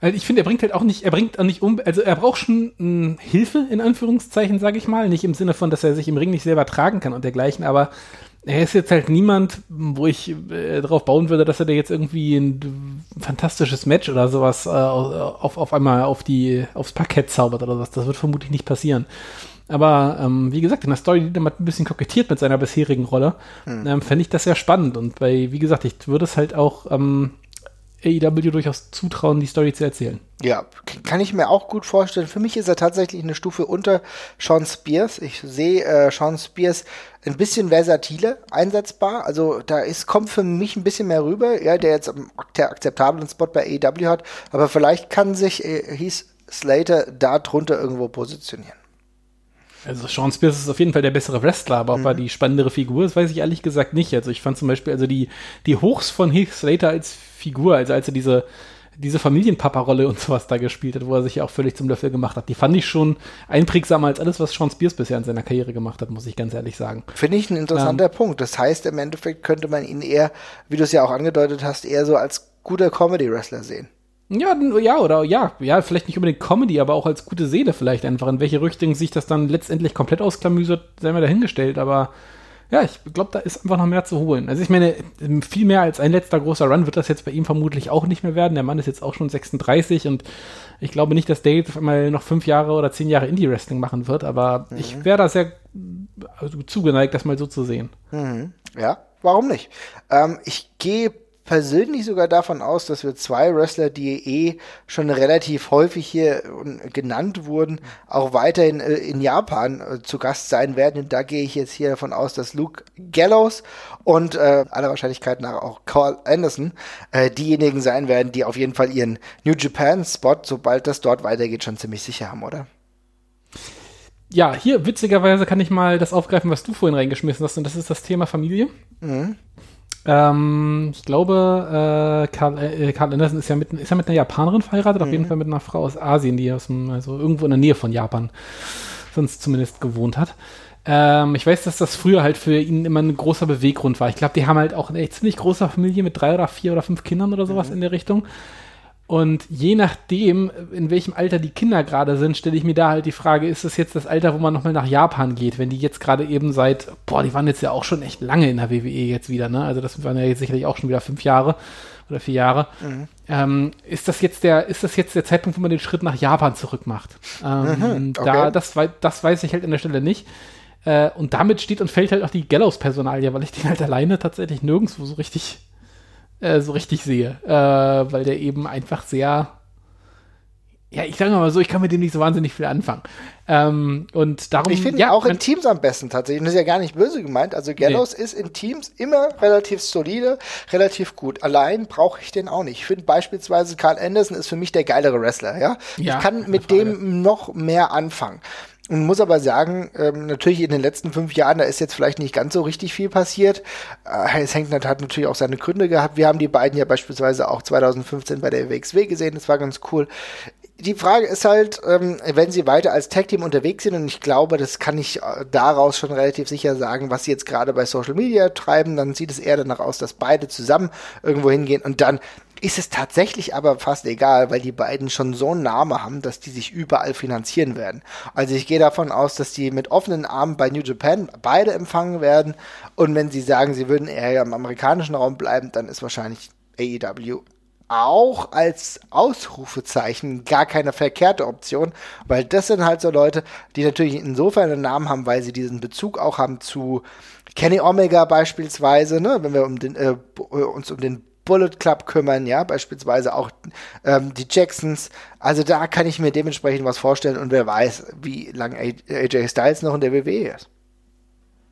Also ich finde, er bringt halt auch nicht, er bringt auch nicht um, also er braucht schon mh, Hilfe in Anführungszeichen, sage ich mal, nicht im Sinne von, dass er sich im Ring nicht selber tragen kann und dergleichen, aber er ist jetzt halt niemand, wo ich äh, darauf bauen würde, dass er da jetzt irgendwie ein fantastisches Match oder sowas äh, auf, auf einmal auf die, aufs Parkett zaubert oder was. Das wird vermutlich nicht passieren. Aber ähm, wie gesagt, in der Story, die damit ein bisschen kokettiert mit seiner bisherigen Rolle, hm. ähm, fände ich das sehr spannend. Und bei, wie gesagt, ich würde es halt auch ähm, AEW durchaus zutrauen, die Story zu erzählen. Ja, kann ich mir auch gut vorstellen. Für mich ist er tatsächlich eine Stufe unter Sean Spears. Ich sehe äh, Sean Spears ein bisschen versatile einsetzbar. Also da ist, kommt für mich ein bisschen mehr rüber, ja, der jetzt einen akzeptablen Spot bei AEW hat. Aber vielleicht kann sich äh, Heath Slater da drunter irgendwo positionieren. Also Sean Spears ist auf jeden Fall der bessere Wrestler, aber ob er mhm. die spannendere Figur ist, weiß ich ehrlich gesagt nicht. Also ich fand zum Beispiel, also die, die Hochs von Heath Slater als Figur, also als er diese, diese Familienpapa-Rolle und sowas da gespielt hat, wo er sich ja auch völlig zum Löffel gemacht hat, die fand ich schon einprägsamer als alles, was Sean Spears bisher in seiner Karriere gemacht hat, muss ich ganz ehrlich sagen. Finde ich ein interessanter ähm, Punkt. Das heißt, im Endeffekt könnte man ihn eher, wie du es ja auch angedeutet hast, eher so als guter Comedy-Wrestler sehen. Ja, ja, oder ja, ja, vielleicht nicht unbedingt Comedy, aber auch als gute Seele vielleicht einfach. In welche Richtung sich das dann letztendlich komplett ausklamüsert, sei mal dahingestellt, aber ja, ich glaube, da ist einfach noch mehr zu holen. Also ich meine, viel mehr als ein letzter großer Run wird das jetzt bei ihm vermutlich auch nicht mehr werden. Der Mann ist jetzt auch schon 36 und ich glaube nicht, dass Dave einmal noch fünf Jahre oder zehn Jahre Indie-Wrestling machen wird, aber mhm. ich wäre da sehr also zugeneigt, das mal so zu sehen. Mhm. Ja, warum nicht? Ähm, ich gehe persönlich sogar davon aus, dass wir zwei Wrestler, die eh schon relativ häufig hier genannt wurden, auch weiterhin äh, in Japan äh, zu Gast sein werden. Und da gehe ich jetzt hier davon aus, dass Luke Gallows und äh, aller Wahrscheinlichkeit nach auch Carl Anderson äh, diejenigen sein werden, die auf jeden Fall ihren New Japan Spot, sobald das dort weitergeht, schon ziemlich sicher haben, oder? Ja, hier witzigerweise kann ich mal das aufgreifen, was du vorhin reingeschmissen hast, und das ist das Thema Familie. Mhm. Ähm, ich glaube, äh, Karl, äh, Karl Anderson ist ja, mit, ist ja mit einer Japanerin verheiratet, mhm. auf jeden. Fall mit einer Frau aus Asien, die aus dem, also irgendwo in der Nähe von Japan sonst zumindest gewohnt hat. Ähm, ich weiß, dass das früher halt für ihn immer ein großer Beweggrund war. Ich glaube, die haben halt auch eine ziemlich große Familie mit drei oder vier oder fünf Kindern oder sowas mhm. in der Richtung. Und je nachdem, in welchem Alter die Kinder gerade sind, stelle ich mir da halt die Frage, ist das jetzt das Alter, wo man nochmal nach Japan geht, wenn die jetzt gerade eben seit, boah, die waren jetzt ja auch schon echt lange in der WWE jetzt wieder, ne? Also das waren ja jetzt sicherlich auch schon wieder fünf Jahre oder vier Jahre. Mhm. Ähm, ist das jetzt der, ist das jetzt der Zeitpunkt, wo man den Schritt nach Japan zurückmacht? Ähm, mhm, okay. Da, das, das weiß ich halt an der Stelle nicht. Äh, und damit steht und fällt halt auch die Gallows-Personalie, weil ich den halt alleine tatsächlich nirgendwo so richtig äh, so richtig sehe, äh, weil der eben einfach sehr ja, ich sage mal so, ich kann mit dem nicht so wahnsinnig viel anfangen. Ähm, und darum. Ich finde ja, auch in Teams am besten tatsächlich. Und das ist ja gar nicht böse gemeint. Also Gallows nee. ist in Teams immer relativ solide, relativ gut. Allein brauche ich den auch nicht. Ich finde beispielsweise Carl Anderson ist für mich der geilere Wrestler. Ja, ja ich kann mit dem noch mehr anfangen. Und muss aber sagen, ähm, natürlich in den letzten fünf Jahren, da ist jetzt vielleicht nicht ganz so richtig viel passiert. Äh, es hängt hat natürlich auch seine Gründe gehabt. Wir haben die beiden ja beispielsweise auch 2015 bei der WXW gesehen. Das war ganz cool. Die Frage ist halt, ähm, wenn sie weiter als Tag-Team unterwegs sind, und ich glaube, das kann ich äh, daraus schon relativ sicher sagen, was sie jetzt gerade bei Social Media treiben, dann sieht es eher danach aus, dass beide zusammen irgendwo hingehen und dann ist es tatsächlich aber fast egal, weil die beiden schon so einen Namen haben, dass die sich überall finanzieren werden. Also ich gehe davon aus, dass die mit offenen Armen bei New Japan beide empfangen werden. Und wenn sie sagen, sie würden eher im amerikanischen Raum bleiben, dann ist wahrscheinlich AEW auch als Ausrufezeichen gar keine verkehrte Option, weil das sind halt so Leute, die natürlich insofern einen Namen haben, weil sie diesen Bezug auch haben zu Kenny Omega beispielsweise, ne, wenn wir um den, äh, uns um den Bullet Club kümmern, ja, beispielsweise auch ähm, die Jacksons. Also da kann ich mir dementsprechend was vorstellen und wer weiß, wie lange AJ Styles noch in der WWE ist.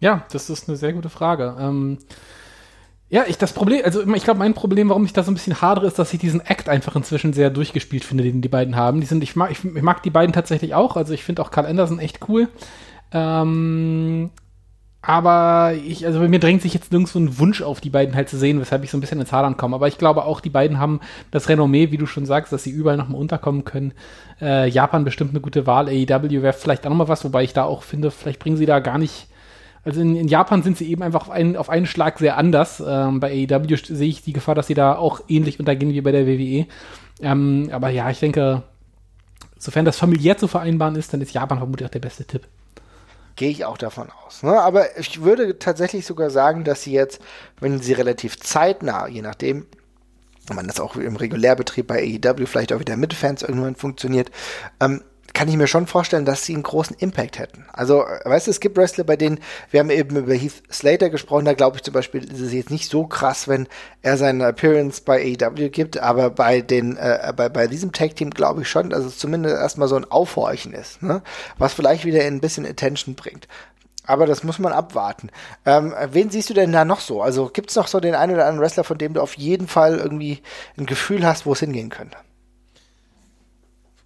Ja, das ist eine sehr gute Frage. Ähm, Ja, ich das Problem, also ich glaube, mein Problem, warum ich da so ein bisschen hadere, ist, dass ich diesen Act einfach inzwischen sehr durchgespielt finde, den die beiden haben. Die sind, ich mag, ich, ich mag die beiden tatsächlich auch. Also ich finde auch Carl Anderson echt cool. Ähm, aber ich, also bei mir drängt sich jetzt nirgendwo ein Wunsch auf, die beiden halt zu sehen, weshalb ich so ein bisschen ins Hadern komme. Aber ich glaube auch, die beiden haben das Renommee, wie du schon sagst, dass sie überall nochmal unterkommen können. Äh, Japan bestimmt eine gute Wahl. AEW wäre vielleicht auch nochmal was, wobei ich da auch finde, vielleicht bringen sie da gar nicht. Also in, in Japan sind sie eben einfach auf einen, auf einen Schlag sehr anders. Ähm, bei AEW sehe ich die Gefahr, dass sie da auch ähnlich untergehen wie bei der WWE. Ähm, aber ja, ich denke, sofern das familiär zu vereinbaren ist, dann ist Japan vermutlich auch der beste Tipp. Gehe ich auch davon aus. Ne? Aber ich würde tatsächlich sogar sagen, dass sie jetzt, wenn sie relativ zeitnah, je nachdem, wenn man das auch im Regulärbetrieb bei AEW vielleicht auch wieder mit Fans irgendwann funktioniert, ähm, kann ich mir schon vorstellen, dass sie einen großen Impact hätten. Also, äh, weißt du, es gibt Wrestler, bei denen, wir haben eben über Heath Slater gesprochen, da glaube ich zum Beispiel, ist es jetzt nicht so krass, wenn er seine Appearance bei AEW gibt, aber bei den, äh, bei, bei diesem Tag-Team glaube ich schon, dass es zumindest erstmal so ein Aufhorchen ist, ne? was vielleicht wieder ein bisschen Attention bringt. Aber das muss man abwarten. Ähm, wen siehst du denn da noch so? Also gibt es noch so den einen oder anderen Wrestler, von dem du auf jeden Fall irgendwie ein Gefühl hast, wo es hingehen könnte?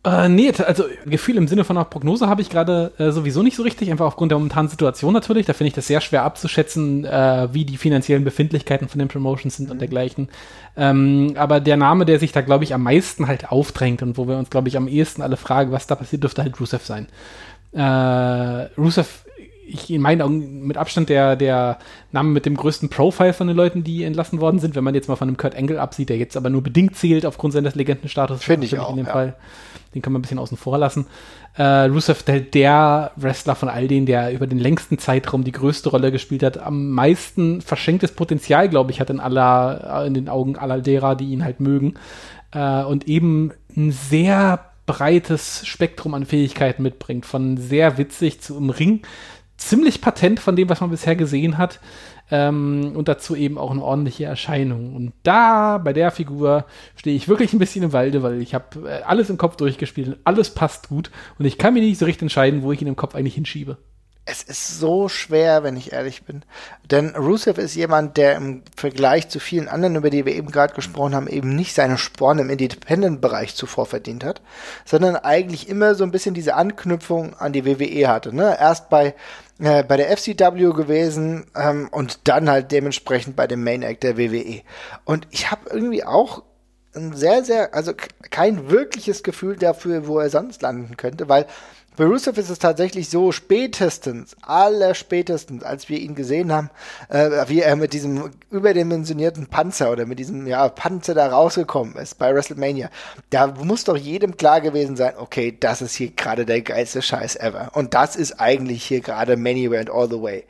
Äh, nee, also Gefühl im Sinne von einer Prognose habe ich gerade äh, sowieso nicht so richtig, einfach aufgrund der momentanen Situation natürlich. Da finde ich das sehr schwer abzuschätzen, äh, wie die finanziellen Befindlichkeiten von den Promotions sind mhm. und dergleichen. Ähm, aber der Name, der sich da, glaube ich, am meisten halt aufdrängt und wo wir uns, glaube ich, am ehesten alle fragen, was da passiert, dürfte halt Rusev sein. Äh, Rusev ich in meinen Augen mit Abstand der, der Name mit dem größten Profile von den Leuten, die entlassen worden sind, wenn man jetzt mal von einem Kurt Angle absieht, der jetzt aber nur bedingt zählt aufgrund seines Legendenstatus. Finde ich auch. In dem ja. Fall. Den kann man ein bisschen außen vor lassen. Äh, Rusev, der, der Wrestler von all denen, der über den längsten Zeitraum die größte Rolle gespielt hat, am meisten verschenktes Potenzial, glaube ich, hat in aller, in den Augen aller derer, die ihn halt mögen. Äh, und eben ein sehr breites Spektrum an Fähigkeiten mitbringt, von sehr witzig zu im Ring ziemlich patent von dem, was man bisher gesehen hat. Ähm, und dazu eben auch eine ordentliche Erscheinung. Und da, bei der Figur, stehe ich wirklich ein bisschen im Walde, weil ich habe äh, alles im Kopf durchgespielt und alles passt gut. Und ich kann mir nicht so richtig entscheiden, wo ich ihn im Kopf eigentlich hinschiebe es ist so schwer, wenn ich ehrlich bin. Denn Rusev ist jemand, der im Vergleich zu vielen anderen, über die wir eben gerade gesprochen haben, eben nicht seine Sporn im Independent-Bereich zuvor verdient hat, sondern eigentlich immer so ein bisschen diese Anknüpfung an die WWE hatte. Ne? Erst bei, äh, bei der FCW gewesen ähm, und dann halt dementsprechend bei dem Main Act der WWE. Und ich habe irgendwie auch ein sehr, sehr, also kein wirkliches Gefühl dafür, wo er sonst landen könnte, weil bei Rusev ist es tatsächlich so, spätestens, aller spätestens, als wir ihn gesehen haben, äh, wie er mit diesem überdimensionierten Panzer oder mit diesem ja, Panzer da rausgekommen ist bei WrestleMania, da muss doch jedem klar gewesen sein, okay, das ist hier gerade der geilste Scheiß ever. Und das ist eigentlich hier gerade Many Went All the Way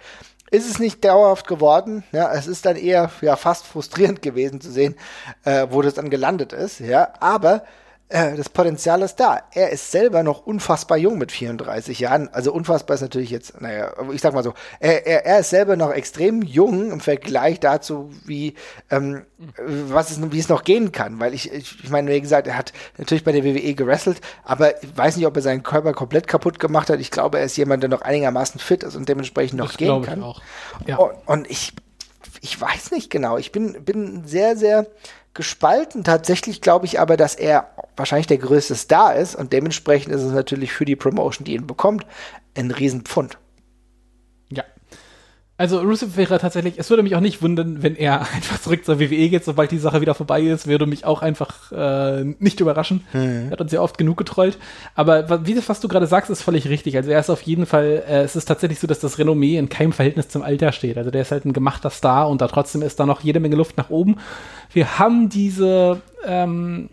ist es nicht dauerhaft geworden. Ja, es ist dann eher ja fast frustrierend gewesen zu sehen, äh, wo das dann gelandet ist. Ja, aber äh, das Potenzial ist da. Er ist selber noch unfassbar jung mit 34 Jahren. Also unfassbar ist natürlich jetzt, naja, ich sag mal so, er, er, er ist selber noch extrem jung im Vergleich dazu, wie, ähm, was es, wie es noch gehen kann. Weil ich, ich, ich meine, wie gesagt, er hat natürlich bei der WWE gewrestelt, aber ich weiß nicht, ob er seinen Körper komplett kaputt gemacht hat. Ich glaube, er ist jemand, der noch einigermaßen fit ist und dementsprechend noch das gehen kann. Ich auch. Ja. Und, und ich, ich weiß nicht genau. Ich bin, bin sehr, sehr gespalten. Tatsächlich glaube ich aber, dass er wahrscheinlich der größte Star ist und dementsprechend ist es natürlich für die Promotion, die ihn bekommt, ein Riesenpfund. Also Rusev wäre tatsächlich, es würde mich auch nicht wundern, wenn er einfach zurück zur WWE geht, sobald die Sache wieder vorbei ist, würde mich auch einfach äh, nicht überraschen. Mhm. Er hat uns ja oft genug getrollt. Aber wie das, was du gerade sagst, ist völlig richtig. Also er ist auf jeden Fall, äh, es ist tatsächlich so, dass das Renommee in keinem Verhältnis zum Alter steht. Also der ist halt ein gemachter Star und da trotzdem ist da noch jede Menge Luft nach oben wir haben diese, ähm,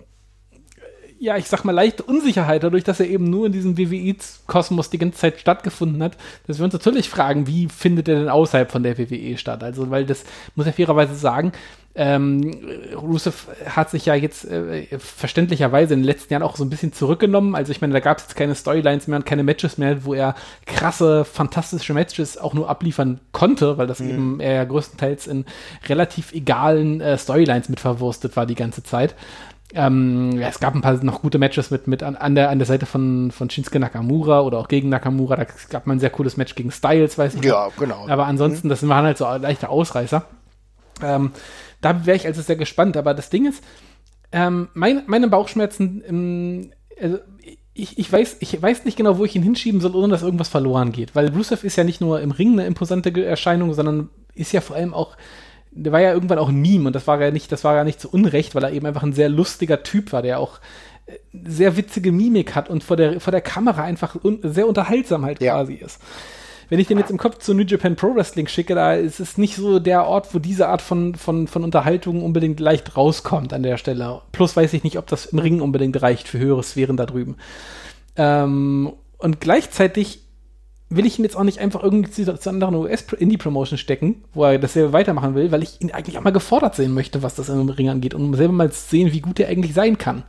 ja, ich sag mal, leichte Unsicherheit dadurch, dass er eben nur in diesem WWE-Kosmos die ganze Zeit stattgefunden hat, dass wir uns natürlich fragen, wie findet er denn außerhalb von der WWE statt? Also, weil das muss er fairerweise sagen, ähm, Rusev hat sich ja jetzt äh, verständlicherweise in den letzten Jahren auch so ein bisschen zurückgenommen. Also ich meine, da gab es jetzt keine Storylines mehr und keine Matches mehr, wo er krasse, fantastische Matches auch nur abliefern konnte, weil das mhm. eben er ja größtenteils in relativ egalen äh, Storylines mit verwurstet war die ganze Zeit. Ähm, ja, es gab ein paar noch gute Matches mit, mit an, an, der, an der Seite von, von Shinsuke Nakamura oder auch gegen Nakamura. Da gab man ein sehr cooles Match gegen Styles, weiß ich. Ja, genau. Aber ansonsten, mhm. das waren halt so leichte Ausreißer. Ähm, da wäre ich also sehr gespannt. Aber das Ding ist, ähm, mein, meine Bauchschmerzen, ähm, also ich, ich, weiß, ich weiß nicht genau, wo ich ihn hinschieben soll, ohne dass irgendwas verloren geht. Weil Rusev ist ja nicht nur im Ring eine imposante Erscheinung, sondern ist ja vor allem auch, der war ja irgendwann auch ein Meme und das war ja nicht, das war ja nicht zu Unrecht, weil er eben einfach ein sehr lustiger Typ war, der auch äh, sehr witzige Mimik hat und vor der, vor der Kamera einfach un sehr unterhaltsam halt Ja. quasi ist. Wenn ich den jetzt im Kopf zu New Japan Pro Wrestling schicke, da ist es nicht so der Ort, wo diese Art von, von, von Unterhaltung unbedingt leicht rauskommt an der Stelle. Plus weiß ich nicht, ob das im Ring unbedingt reicht für höhere Sphären da drüben. Ähm, und gleichzeitig will ich ihn jetzt auch nicht einfach irgendwie zu, zu anderen US-Indie-Promotion stecken, wo er das selber weitermachen will, weil ich ihn eigentlich auch mal gefordert sehen möchte, was das im Ring angeht, um selber mal sehen, wie gut er eigentlich sein kann.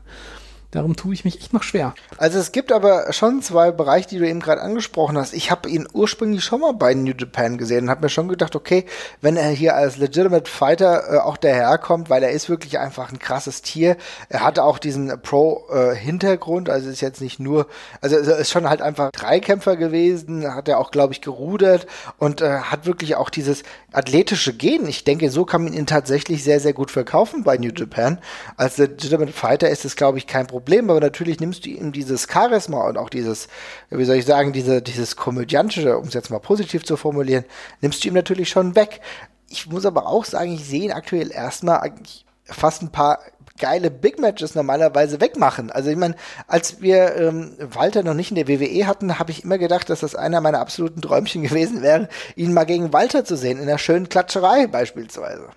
Darum tue ich mich echt noch schwer. Also es gibt aber schon zwei Bereiche, die du eben gerade angesprochen hast. Ich habe ihn ursprünglich schon mal bei New Japan gesehen und habe mir schon gedacht, okay, wenn er hier als Legitimate Fighter äh, auch daherkommt, weil er ist wirklich einfach ein krasses Tier. Er hatte auch diesen Pro-Hintergrund, also ist jetzt nicht nur, also ist schon halt einfach Dreikämpfer gewesen, hat er auch, glaube ich, gerudert und äh, hat wirklich auch dieses athletische Gen. Ich denke, so kann man ihn tatsächlich sehr, sehr gut verkaufen bei New Japan. Als Legitimate Fighter ist es, glaube ich, kein Problem, aber natürlich nimmst du ihm dieses Charisma und auch dieses, wie soll ich sagen, diese, dieses komödiantische, um es jetzt mal positiv zu formulieren, nimmst du ihm natürlich schon weg. Ich muss aber auch sagen, ich sehe ihn aktuell erstmal eigentlich fast ein paar geile Big Matches normalerweise wegmachen. Also ich meine, als wir ähm, Walter noch nicht in der WWE hatten, habe ich immer gedacht, dass das einer meiner absoluten Träumchen gewesen wäre, ihn mal gegen Walter zu sehen, in einer schönen Klatscherei beispielsweise.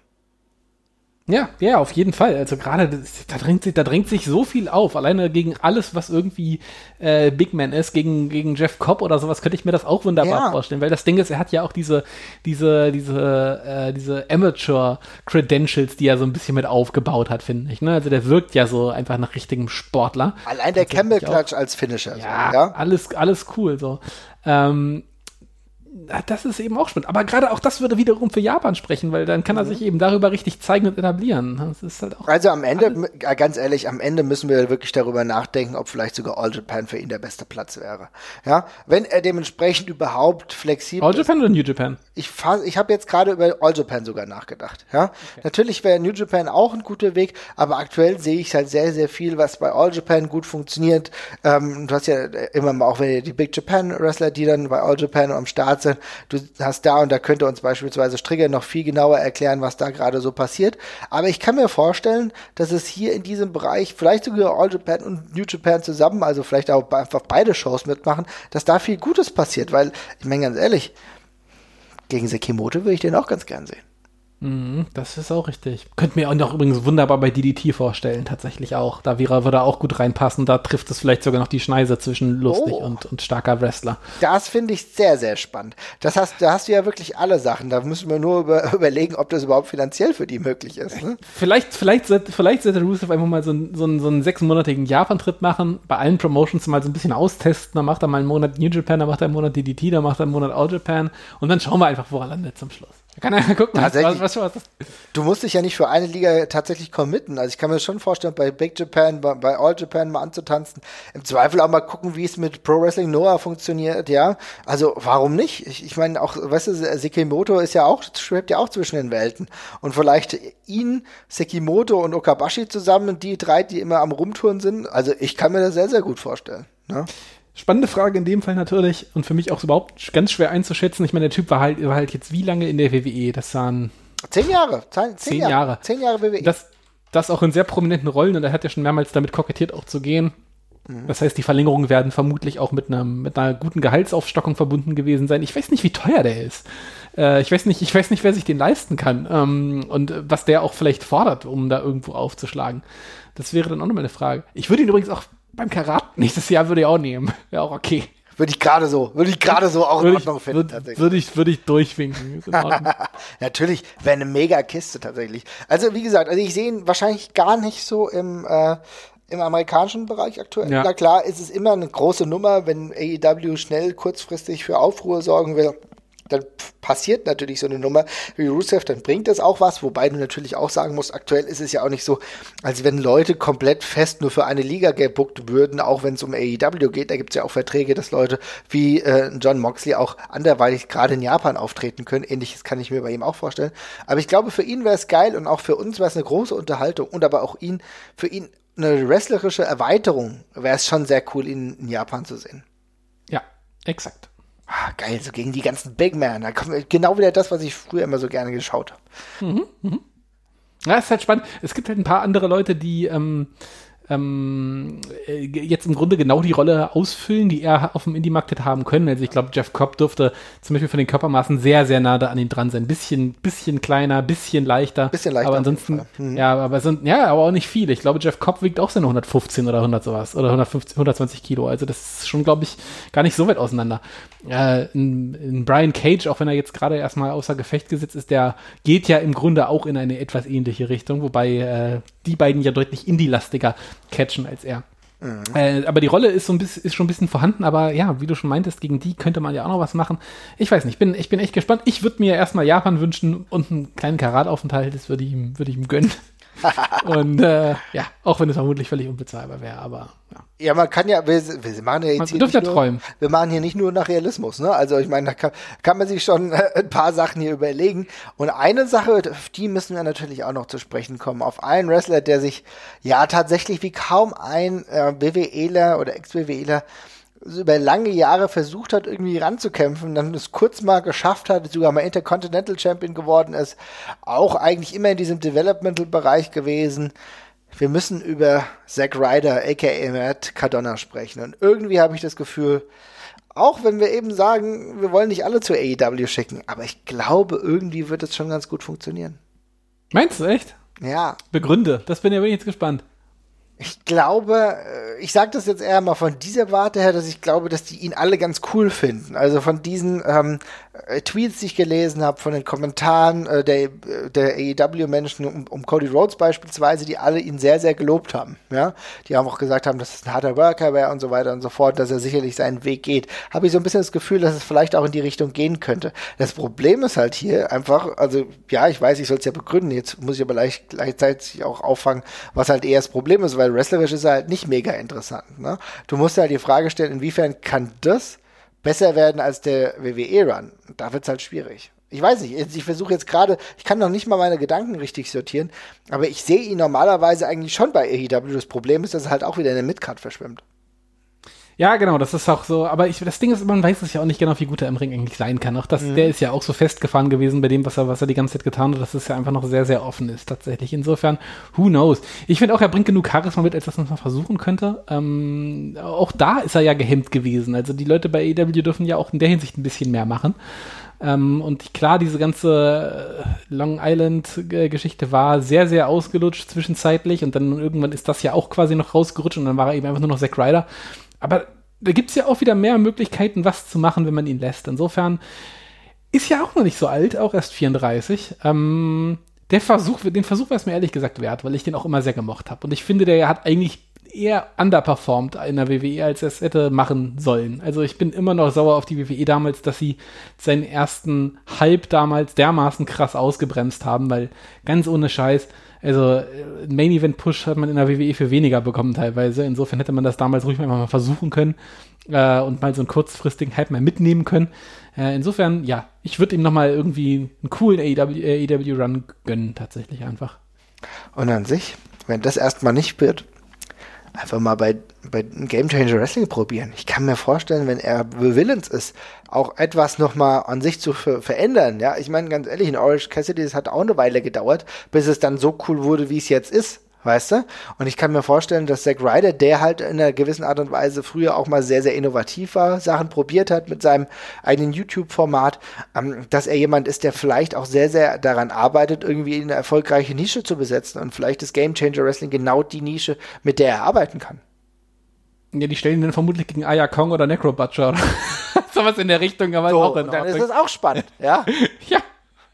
Ja, ja, auf jeden Fall. Also gerade da drängt sich, da drängt sich so viel auf. Alleine gegen alles, was irgendwie äh, Big Man ist, gegen gegen Jeff Cobb oder sowas, könnte ich mir das auch wunderbar Ja. vorstellen. Weil das Ding ist, er hat ja auch diese diese diese äh, diese Amateur Credentials, die er so ein bisschen mit aufgebaut hat, finde ich. Ne? Also der wirkt ja so einfach nach richtigem Sportler. Allein der mich Campbell-Klatsch als Finisher. Ja, so, ja? alles, alles cool so. Ähm, das ist eben auch spannend. Aber gerade auch das würde wiederum für Japan sprechen, weil dann kann er sich eben darüber richtig zeigen und etablieren. Das ist halt auch. Also am Ende, äh, ganz ehrlich, am Ende müssen wir wirklich darüber nachdenken, ob vielleicht sogar All Japan für ihn der beste Platz wäre. Ja, wenn er dementsprechend überhaupt flexibel All ist. Japan oder New Japan? Ich, ich habe jetzt gerade über All Japan sogar nachgedacht. Ja, natürlich wäre New Japan auch ein guter Weg, aber aktuell sehe ich halt sehr, sehr viel, was bei All Japan gut funktioniert. Ähm, du hast ja immer mal auch wenn die Big Japan Wrestler, die dann bei All Japan am Start sind. Du hast da und da könnte uns beispielsweise Strigger noch viel genauer erklären, was da gerade so passiert. Aber ich kann mir vorstellen, dass es hier in diesem Bereich vielleicht sogar All Japan und New Japan zusammen, also vielleicht auch einfach beide Shows mitmachen, dass da viel Gutes passiert, weil ich meine ganz ehrlich, gegen Sekimoto würde ich den auch ganz gern sehen. Mhm, das ist auch richtig. Könnte mir auch noch übrigens wunderbar bei DDT vorstellen, tatsächlich auch. Da wäre, würde auch gut reinpassen. Da trifft es vielleicht sogar noch die Schneise zwischen lustig Oh. und, und starker Wrestler. Das finde ich sehr, sehr spannend. Das hast, da hast du ja wirklich alle Sachen. Da müssen wir nur über, überlegen, ob das überhaupt finanziell für die möglich ist. Ne? Vielleicht, vielleicht, sollte, vielleicht sollte Rusev einfach mal so, einen- so, einen- so einen sechsmonatigen Japan-Trip machen, bei allen Promotions mal so ein bisschen austesten. Dann macht er mal einen Monat New Japan, dann macht er einen Monat DDT, dann macht er einen Monat All Japan und dann schauen wir einfach, wo er landet zum Schluss. Kann er ja gucken, was, was, was, was Du musst dich ja nicht für eine Liga tatsächlich committen. Also ich kann mir schon vorstellen, bei Big Japan, bei, bei All Japan mal anzutanzen. Im Zweifel auch mal gucken, wie es mit Pro Wrestling Noah funktioniert, ja. Also warum nicht? Ich, ich meine auch, weißt du, Sekimoto ist ja auch, schwebt ja auch zwischen den Welten. Und vielleicht ihn, Sekimoto und Okabashi zusammen, die drei, die immer am Rumtouren sind. Also ich kann mir das sehr, sehr gut vorstellen. Ne? Spannende Frage in dem Fall natürlich und für mich auch überhaupt ganz schwer einzuschätzen. Ich meine, der Typ war halt, war halt jetzt wie lange in der WWE? Das waren Zehn Jahre. Zehn, Zehn Jahre. Zehn Jahre WWE. das, das auch in sehr prominenten Rollen und er hat ja schon mehrmals damit kokettiert, auch zu gehen. Das heißt, die Verlängerungen werden vermutlich auch mit, einem, mit einer guten Gehaltsaufstockung verbunden gewesen sein. Ich weiß nicht, wie teuer der ist. Äh, ich, weiß nicht, ich weiß nicht, wer sich den leisten kann ähm, und was der auch vielleicht fordert, um da irgendwo aufzuschlagen. Das wäre dann auch nochmal eine Frage. Ich würde ihn übrigens auch beim Karat nächstes Jahr würde ich auch nehmen. Wäre auch okay. würde ich gerade so, würde ich gerade so auch in Würde ich, Ordnung finden. würde, würde ich, würde ich durchwinken. Ordnung. Natürlich, wäre eine mega Kiste tatsächlich. Also wie gesagt, also ich sehe ihn wahrscheinlich gar nicht so im, äh, im amerikanischen Bereich aktuell. Ja. Na klar, ist es immer eine große Nummer, wenn AEW schnell kurzfristig für Aufruhr sorgen will. Dann passiert natürlich so eine Nummer wie Rusev, dann bringt das auch was, wobei du natürlich auch sagen musst, aktuell ist es ja auch nicht so, als wenn Leute komplett fest nur für eine Liga gebuckt würden, auch wenn es um AEW geht, da gibt es ja auch Verträge, dass Leute wie äh, John Moxley auch anderweitig gerade in Japan auftreten können, ähnliches kann ich mir bei ihm auch vorstellen, aber ich glaube, für ihn wäre es geil und auch für uns wäre es eine große Unterhaltung und aber auch ihn, für ihn eine wrestlerische Erweiterung wäre es schon sehr cool, ihn in Japan zu sehen. Ja, exakt. Ah, geil, so gegen die ganzen Big Men. Da kommt genau wieder das, was ich früher immer so gerne geschaut habe. Mhm, mh. Ja, ist halt spannend. Es gibt halt ein paar andere Leute, die ähm, ähm, äh, jetzt im Grunde genau die Rolle ausfüllen, die er auf dem Indie-Markt hätte haben können. Also ich glaube, Jeff Cobb dürfte zum Beispiel von den Körpermaßen sehr, sehr nah da an ihm dran sein. Bisschen, bisschen kleiner, bisschen leichter. Bisschen leichter Aber ansonsten, mhm. ja, aber sind, ja, aber auch nicht viel. Ich glaube, Jeff Cobb wiegt auch seine 115 oder 100 sowas. Oder 150, 120 Kilo. Also das ist schon, glaube ich, gar nicht so weit auseinander. Äh, in, in Brian Cage, auch wenn er jetzt gerade erstmal außer Gefecht gesetzt ist, der geht ja im Grunde auch in eine etwas ähnliche Richtung, wobei äh, die beiden ja deutlich indie-lastiger catchen als er. Mhm. Äh, aber die Rolle ist, so ein bisschen, ist schon ein bisschen vorhanden, aber ja, wie du schon meintest, gegen die könnte man ja auch noch was machen. Ich weiß nicht, ich bin, ich bin echt gespannt. Ich würde mir erstmal Japan wünschen und einen kleinen Karataufenthalt, das würde ich, würd ich ihm gönnen. Und äh, ja, auch wenn es vermutlich völlig unbezahlbar wäre, aber ja. Ja, man kann ja, wir, wir machen ja jetzt man hier nicht nur, träumen. wir machen hier nicht nur nach Realismus, ne? Also ich meine, da kann, kann man sich schon äh, ein paar Sachen hier überlegen. Und eine Sache, auf die müssen wir natürlich auch noch zu sprechen kommen, auf einen Wrestler, der sich ja tatsächlich wie kaum ein äh, BWEler oder Ex-BWEler über lange Jahre versucht hat, irgendwie ranzukämpfen, dann es kurz mal geschafft hat, sogar mal Intercontinental Champion geworden ist, auch eigentlich immer in diesem Developmental-Bereich gewesen. Wir müssen über Zack Ryder, aka Matt Cardona, sprechen. Und irgendwie habe ich das Gefühl, auch wenn wir eben sagen, wir wollen nicht alle zu AEW schicken, aber ich glaube, irgendwie wird es schon ganz gut funktionieren. Meinst du echt? Ja. Begründe, das bin ja wirklich jetzt gespannt. Ich glaube, äh, ich sage das jetzt eher mal von dieser Warte her, dass ich glaube, dass die ihn alle ganz cool finden. Also von diesen ähm, äh, Tweets, die ich gelesen habe, von den Kommentaren äh, der, der AEW-Menschen um, um Cody Rhodes beispielsweise, die alle ihn sehr, sehr gelobt haben. Ja, die haben auch gesagt haben, dass es ein harter Worker wäre und so weiter und so fort, dass er sicherlich seinen Weg geht. Habe ich so ein bisschen das Gefühl, dass es vielleicht auch in die Richtung gehen könnte. Das Problem ist halt hier einfach, also ja, ich weiß, ich soll es ja begründen. Jetzt muss ich aber leicht, gleichzeitig auch auffangen, was halt eher das Problem ist, weil weil wrestlerisch ist er halt nicht mega interessant. Ne? Du musst halt die Frage stellen, inwiefern kann das besser werden als der WWE-Run? Da wird es halt schwierig. Ich weiß nicht, ich versuche jetzt gerade, ich kann noch nicht mal meine Gedanken richtig sortieren, aber ich sehe ihn normalerweise eigentlich schon bei AEW. Das Problem ist, dass er halt auch wieder in der Midcard verschwimmt. Ja, genau, das ist auch so. Aber ich, das Ding ist, man weiß es ja auch nicht genau, wie gut er im Ring eigentlich sein kann. Auch das, mhm. der ist ja auch so festgefahren gewesen bei dem, was er, was er die ganze Zeit getan hat, dass es ja einfach noch sehr, sehr offen ist, tatsächlich. Insofern, who knows? Ich finde auch, er bringt genug Charisma mit, als dass man es mal versuchen könnte. Ähm, auch da ist er ja gehemmt gewesen. Also die Leute bei AEW dürfen ja auch in der Hinsicht ein bisschen mehr machen. Ähm, und klar, diese ganze äh, Long Island-Geschichte war sehr, sehr ausgelutscht zwischenzeitlich und dann irgendwann ist das ja auch quasi noch rausgerutscht und dann war er eben einfach nur noch Zack Ryder. Aber da gibt es ja auch wieder mehr Möglichkeiten, was zu machen, wenn man ihn lässt. Insofern ist ja auch noch nicht so alt, auch erst 34. Ähm, der Versuch, den Versuch war es mir ehrlich gesagt wert, weil ich den auch immer sehr gemocht habe. Und ich finde, der hat eigentlich eher underperformed in der WWE, als er es hätte machen sollen. Also ich bin immer noch sauer auf die WWE damals, dass sie seinen ersten Hype damals dermaßen krass ausgebremst haben, weil ganz ohne Scheiß, also äh, Main Event Push hat man in der WWE für weniger bekommen teilweise. Insofern hätte man das damals ruhig mal versuchen können äh, und mal so einen kurzfristigen Hype mal mitnehmen können. Äh, insofern, ja, ich würde ihm nochmal irgendwie einen coolen AEW, AEW Run gönnen, tatsächlich einfach. Und an sich, wenn das erstmal nicht wird, einfach mal bei, bei Game Changer Wrestling probieren. Ich kann mir vorstellen, wenn er willens ist, auch etwas nochmal an sich zu ver verändern. Ja, ich meine, ganz ehrlich, in Orange Cassidy, das hat auch eine Weile gedauert, bis es dann so cool wurde, wie es jetzt ist weißt du? Und ich kann mir vorstellen, dass Zack Ryder, der halt in einer gewissen Art und Weise früher auch mal sehr, sehr innovativ war, Sachen probiert hat mit seinem eigenen YouTube-Format, ähm, dass er jemand ist, der vielleicht auch sehr, sehr daran arbeitet, irgendwie eine erfolgreiche Nische zu besetzen und vielleicht ist Game Changer Wrestling genau die Nische, mit der er arbeiten kann. Ja, die stellen ihn dann vermutlich gegen Aya Kong oder Necro Butcher oder sowas in der Richtung, aber so, auch in Dann ist das auch spannend, ja? ja.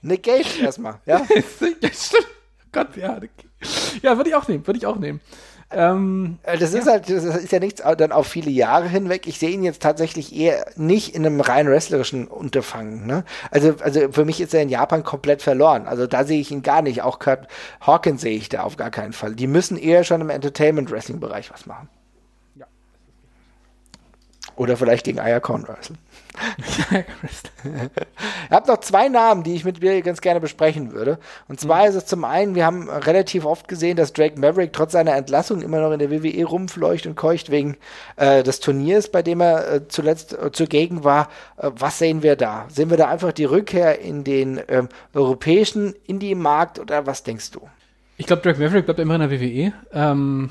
Nick Gage erstmal, ja? ja, stimmt. Gott, ja. Ja, würde ich auch nehmen, würde ich auch nehmen. Ähm, Äh, Das ist halt, das ist ja nichts dann auf viele Jahre hinweg. Ich sehe ihn jetzt tatsächlich eher nicht in einem rein wrestlerischen Unterfangen. Ne? Also, also für mich ist er in Japan komplett verloren. Also da sehe ich ihn gar nicht. Auch Kurt Hawkins sehe ich da auf gar keinen Fall. Die müssen eher schon im Entertainment-Wrestling-Bereich was machen. Ja. Oder vielleicht gegen Ayakon wresteln. Ich habe noch zwei Namen, die ich mit dir ganz gerne besprechen würde. Und zwar Mhm. ist es zum einen, wir haben relativ oft gesehen, dass Drake Maverick trotz seiner Entlassung immer noch in der WWE rumfleucht und keucht wegen äh, des Turniers, bei dem er äh, zuletzt äh, zugegen war. Äh, was sehen wir da? Sehen wir da einfach die Rückkehr in den ähm, europäischen Indie-Markt oder was denkst du? Ich glaube, Drake Maverick bleibt immer in der WWE. Ähm,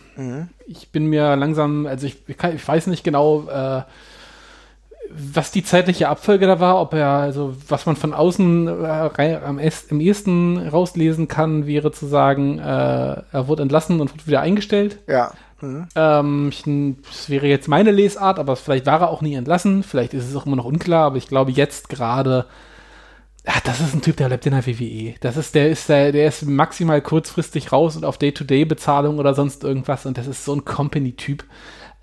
Ich bin mir langsam, also ich, ich, kann, ich weiß nicht genau, äh, was die zeitliche Abfolge da war, ob er, also was man von außen äh, am, ehesten rauslesen kann, wäre zu sagen, äh, er wurde entlassen und wurde wieder eingestellt. Ja. Mhm. Ähm, ich, das wäre jetzt meine Lesart, aber vielleicht war er auch nie entlassen. Vielleicht ist es auch immer noch unklar, aber ich glaube jetzt gerade, ja, das ist ein Typ, der bleibt in der WWE. Das ist, der ist, der, der ist maximal kurzfristig raus und auf Day-to-Day-Bezahlung oder sonst irgendwas und das ist so ein Company-Typ,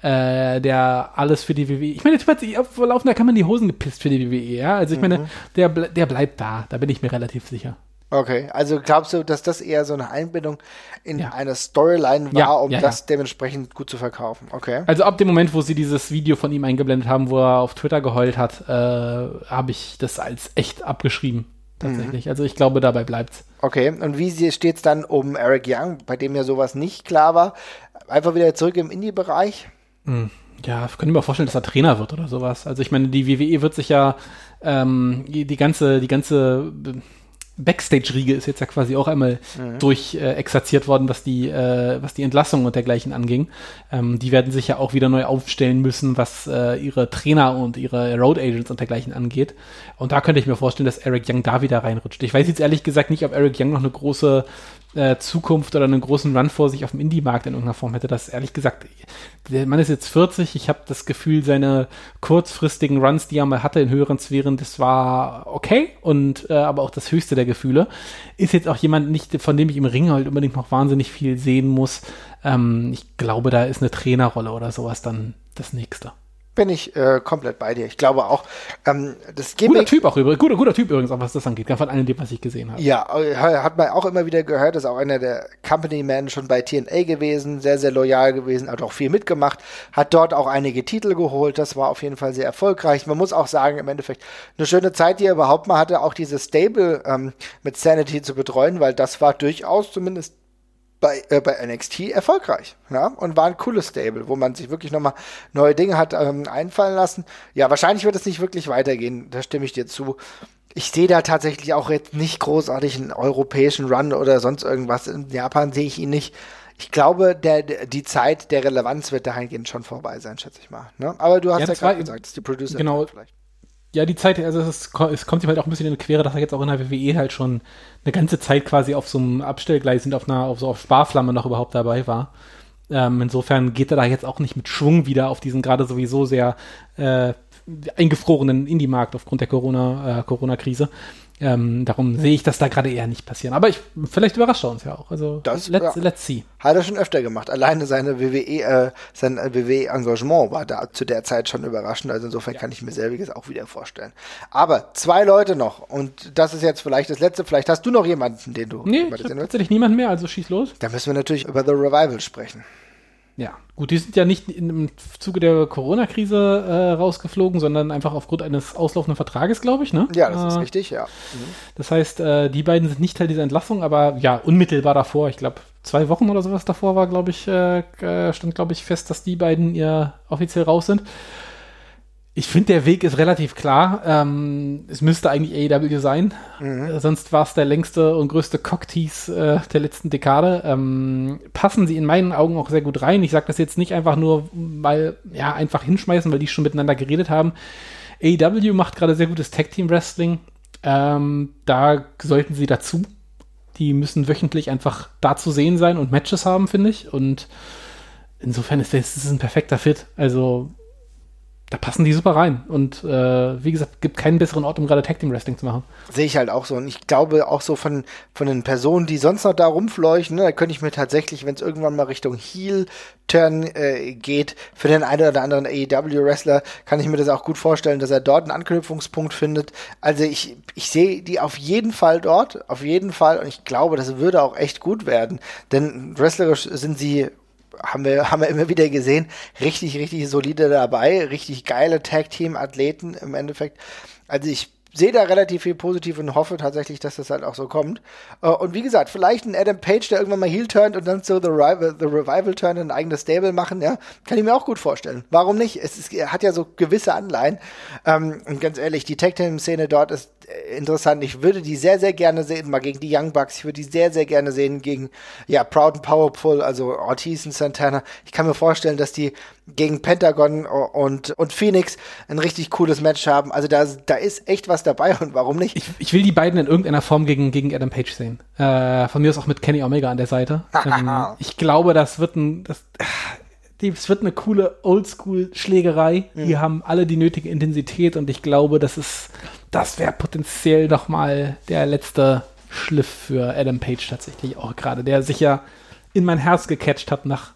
äh, der alles für die WWE. Ich meine, der Typ hat sich auf laufender kann man die Hosen gepisst für die WWE, ja. Also ich meine, der, der bleibt da, da bin ich mir relativ sicher. Okay, also glaubst du, dass das eher so eine Einbindung in Ja. eine Storyline war, Ja, um ja, das dementsprechend gut zu verkaufen? Okay. Also ab dem Moment, wo sie dieses Video von ihm eingeblendet haben, wo er auf Twitter geheult hat, äh, habe ich das als echt abgeschrieben. Tatsächlich. Also ich glaube, dabei bleibt's. Okay, und wie steht es dann um Eric Young, bei dem ja sowas nicht klar war? Einfach wieder zurück im Indie-Bereich? Ja, ich könnte mir vorstellen, dass er Trainer wird oder sowas. Also ich meine, die WWE wird sich ja ähm, die ganze, die ganze Backstage-Riege ist jetzt ja quasi auch einmal durch äh, exerziert worden, was die, äh, was die Entlassung und dergleichen anging. Ähm, die werden sich ja auch wieder neu aufstellen müssen, was äh, ihre Trainer und ihre Road Agents und dergleichen angeht. Und da könnte ich mir vorstellen, dass Eric Young da wieder reinrutscht. Ich weiß jetzt ehrlich gesagt nicht, ob Eric Young noch eine große äh, Zukunft oder einen großen Run vor sich auf dem Indie-Markt in irgendeiner Form hätte. Das ehrlich gesagt, der Mann ist jetzt 40. Ich habe das Gefühl, seine kurzfristigen Runs, die er mal hatte in höheren Sphären, das war okay und äh, aber auch das höchste der Gefühle. Ist jetzt auch jemand nicht, von dem ich im Ring halt unbedingt noch wahnsinnig viel sehen muss. Ähm, ich glaube, da ist eine Trainerrolle oder sowas dann das nächste. Bin ich äh, komplett bei dir. Ich glaube auch, ähm, das Guter Gimmick, Typ auch übrigens, guter, guter Typ übrigens, auch was das angeht, von allem dem, was ich gesehen habe. ja, äh, hat man auch immer wieder gehört, ist auch einer der Company-Men schon bei TNA gewesen, sehr, sehr loyal gewesen, hat auch viel mitgemacht, hat dort auch einige Titel geholt, das war auf jeden Fall sehr erfolgreich. Man muss auch sagen, im Endeffekt eine schöne Zeit, die er überhaupt mal hatte, auch dieses Stable ähm, mit Sanity zu betreuen, weil das war durchaus zumindest bei, äh, bei NXT erfolgreich. Ja? Und war ein cooles Stable, wo man sich wirklich nochmal neue Dinge hat ähm, einfallen lassen. Ja, wahrscheinlich wird es nicht wirklich weitergehen, da stimme ich dir zu. Ich sehe da tatsächlich auch jetzt nicht großartig einen europäischen Run oder sonst irgendwas. In Japan sehe ich ihn nicht. Ich glaube, der, die Zeit der Relevanz wird dahingehend schon vorbei sein, schätze ich mal. Ne? Aber du hast Ja, ja, gerade gesagt, das ist die Producer genau. vielleicht. Ja, die Zeit, also es, ist, es kommt ihm halt auch ein bisschen in die Quere, dass er jetzt auch in der WWE halt schon eine ganze Zeit quasi auf so einem Abstellgleis und auf einer, auf so auf Sparflamme noch überhaupt dabei war. Ähm, insofern geht er da jetzt auch nicht mit Schwung wieder auf diesen gerade sowieso sehr äh, eingefrorenen Indie-Markt aufgrund der Corona, äh, Corona-Krise. Ähm, darum sehe ich das da gerade eher nicht passieren. Aber ich, vielleicht überrascht er uns ja auch. Also Das- let's, ja. let's see. Hat er schon öfter gemacht. Alleine seine WWE, äh, sein WWE-Engagement war da zu der Zeit schon überraschend. Also insofern kann ich mir selbiges auch wieder vorstellen. Aber zwei Leute noch. Und das ist jetzt vielleicht das letzte. Vielleicht hast du noch jemanden, den du Nee, ich tatsächlich niemand mehr, also schieß los. Da müssen wir natürlich über The Revival sprechen. Ja, gut, die sind ja nicht im Zuge der Corona-Krise äh, rausgeflogen, sondern einfach aufgrund eines auslaufenden Vertrages, glaube ich, ne? Ja, das ist Äh, richtig, ja. Das heißt, äh, die beiden sind nicht Teil dieser Entlassung, aber ja, unmittelbar davor, ich glaube, zwei Wochen oder sowas davor war, glaube ich, äh, äh, stand, glaube ich, fest, dass die beiden ja offiziell raus sind. Ich finde, der Weg ist relativ klar. Ähm, es müsste eigentlich AEW sein. Äh, sonst war es der längste und größte Cocktease äh, der letzten Dekade. Ähm, passen sie in meinen Augen auch sehr gut rein. Ich sage das jetzt nicht einfach nur, weil, ja, einfach hinschmeißen, weil die schon miteinander geredet haben. AEW macht gerade sehr gutes Tag-Team-Wrestling. Ähm, da sollten sie dazu. Die müssen wöchentlich einfach da zu sehen sein und Matches haben, finde ich. Und insofern ist das, das ist ein perfekter Fit. Also da passen die super rein. Und äh, wie gesagt, gibt keinen besseren Ort, um gerade Tag Team Wrestling zu machen. Sehe ich halt auch so. Und ich glaube auch so von, von den Personen, die sonst noch da rumfleuchen, ne, da könnte ich mir tatsächlich, wenn es irgendwann mal Richtung Heel-Turn äh, geht, für den einen oder anderen AEW-Wrestler, kann ich mir das auch gut vorstellen, dass er dort einen Anknüpfungspunkt findet. Also ich, ich sehe die auf jeden Fall dort, auf jeden Fall. Und ich glaube, das würde auch echt gut werden. Denn wrestlerisch sind sie haben wir, haben wir immer wieder gesehen, richtig, richtig solide dabei, richtig geile Tag-Team-Athleten im Endeffekt. Also ich sehe da relativ viel positiv und hoffe tatsächlich, dass das halt auch so kommt. Äh, und wie gesagt, vielleicht ein Adam Page, der irgendwann mal Heel turnt und dann so The, Revival, The Revival turn ein eigenes Stable machen, ja, kann ich mir auch gut vorstellen. Warum nicht? Es ist, hat ja so gewisse Anleihen. Ähm, und ganz ehrlich, die Tag Team Szene dort ist äh, interessant. Ich würde die sehr, sehr gerne sehen, mal gegen die Young Bucks. Ich würde die sehr, sehr gerne sehen gegen, ja, Proud and Powerful, also Ortiz und Santana. Ich kann mir vorstellen, dass die gegen Pentagon und, und Phoenix ein richtig cooles Match haben. Also da, da ist echt was dabei und warum nicht? Ich, ich will die beiden in irgendeiner Form gegen, gegen Adam Page sehen. Äh, von mir aus auch mit Kenny Omega an der Seite. ähm, ich glaube, das wird ein, das, es wird eine coole Oldschool-Schlägerei. Mhm. Die haben alle die nötige Intensität und ich glaube, das ist, das wäre potenziell noch mal der letzte Schliff für Adam Page tatsächlich auch gerade, der sich ja in mein Herz gecatcht hat nach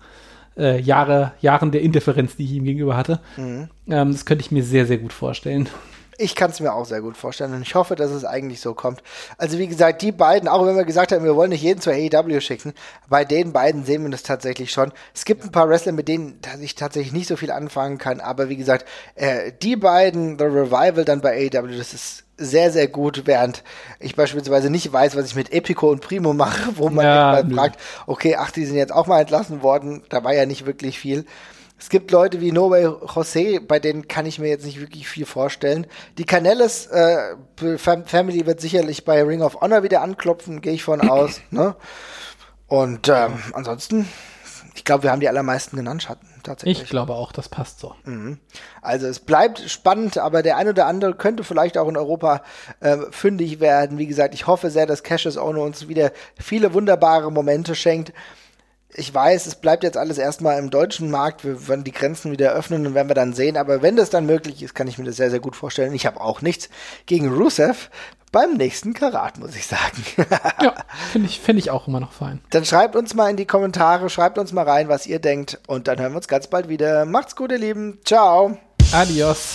äh, Jahre, Jahren der Indifferenz, die ich ihm gegenüber hatte. Mhm. Ähm, das könnte ich mir sehr, sehr gut vorstellen. Ich kann es mir auch sehr gut vorstellen und ich hoffe, dass es eigentlich so kommt. Also wie gesagt, die beiden, auch wenn wir gesagt haben, wir wollen nicht jeden zur AEW schicken, bei den beiden sehen wir das tatsächlich schon. Es gibt ein paar Wrestler, mit denen ich tatsächlich nicht so viel anfangen kann, aber wie gesagt, äh, die beiden, The Revival dann bei AEW, das ist sehr, sehr gut, während ich beispielsweise nicht weiß, was ich mit Epico und Primo mache, wo man ja, mal fragt, okay, ach, die sind jetzt auch mal entlassen worden, da war ja nicht wirklich viel. Es gibt Leute wie No Way Jose, bei denen kann ich mir jetzt nicht wirklich viel vorstellen. Die Canelles äh, Family wird sicherlich bei Ring of Honor wieder anklopfen, gehe ich von aus. ne? Und ähm, ansonsten, ich glaube, wir haben die allermeisten genannt, Schatten. Tatsächlich. Ich glaube auch, das passt so. Mhm. Also es bleibt spannend, aber der ein oder andere könnte vielleicht auch in Europa äh, fündig werden. Wie gesagt, ich hoffe sehr, dass Cassius Ono uns wieder viele wunderbare Momente schenkt ich weiß, es bleibt jetzt alles erstmal im deutschen Markt. Wir werden die Grenzen wieder öffnen und werden wir dann sehen. Aber wenn das dann möglich ist, kann ich mir das sehr, sehr gut vorstellen. Ich habe auch nichts gegen Rusev beim nächsten Karat, muss ich sagen. ja, finde ich, find ich auch immer noch fein. Dann schreibt uns mal in die Kommentare, schreibt uns mal rein, was ihr denkt. Und dann hören wir uns ganz bald wieder. Macht's gut, ihr Lieben. Ciao. Adios.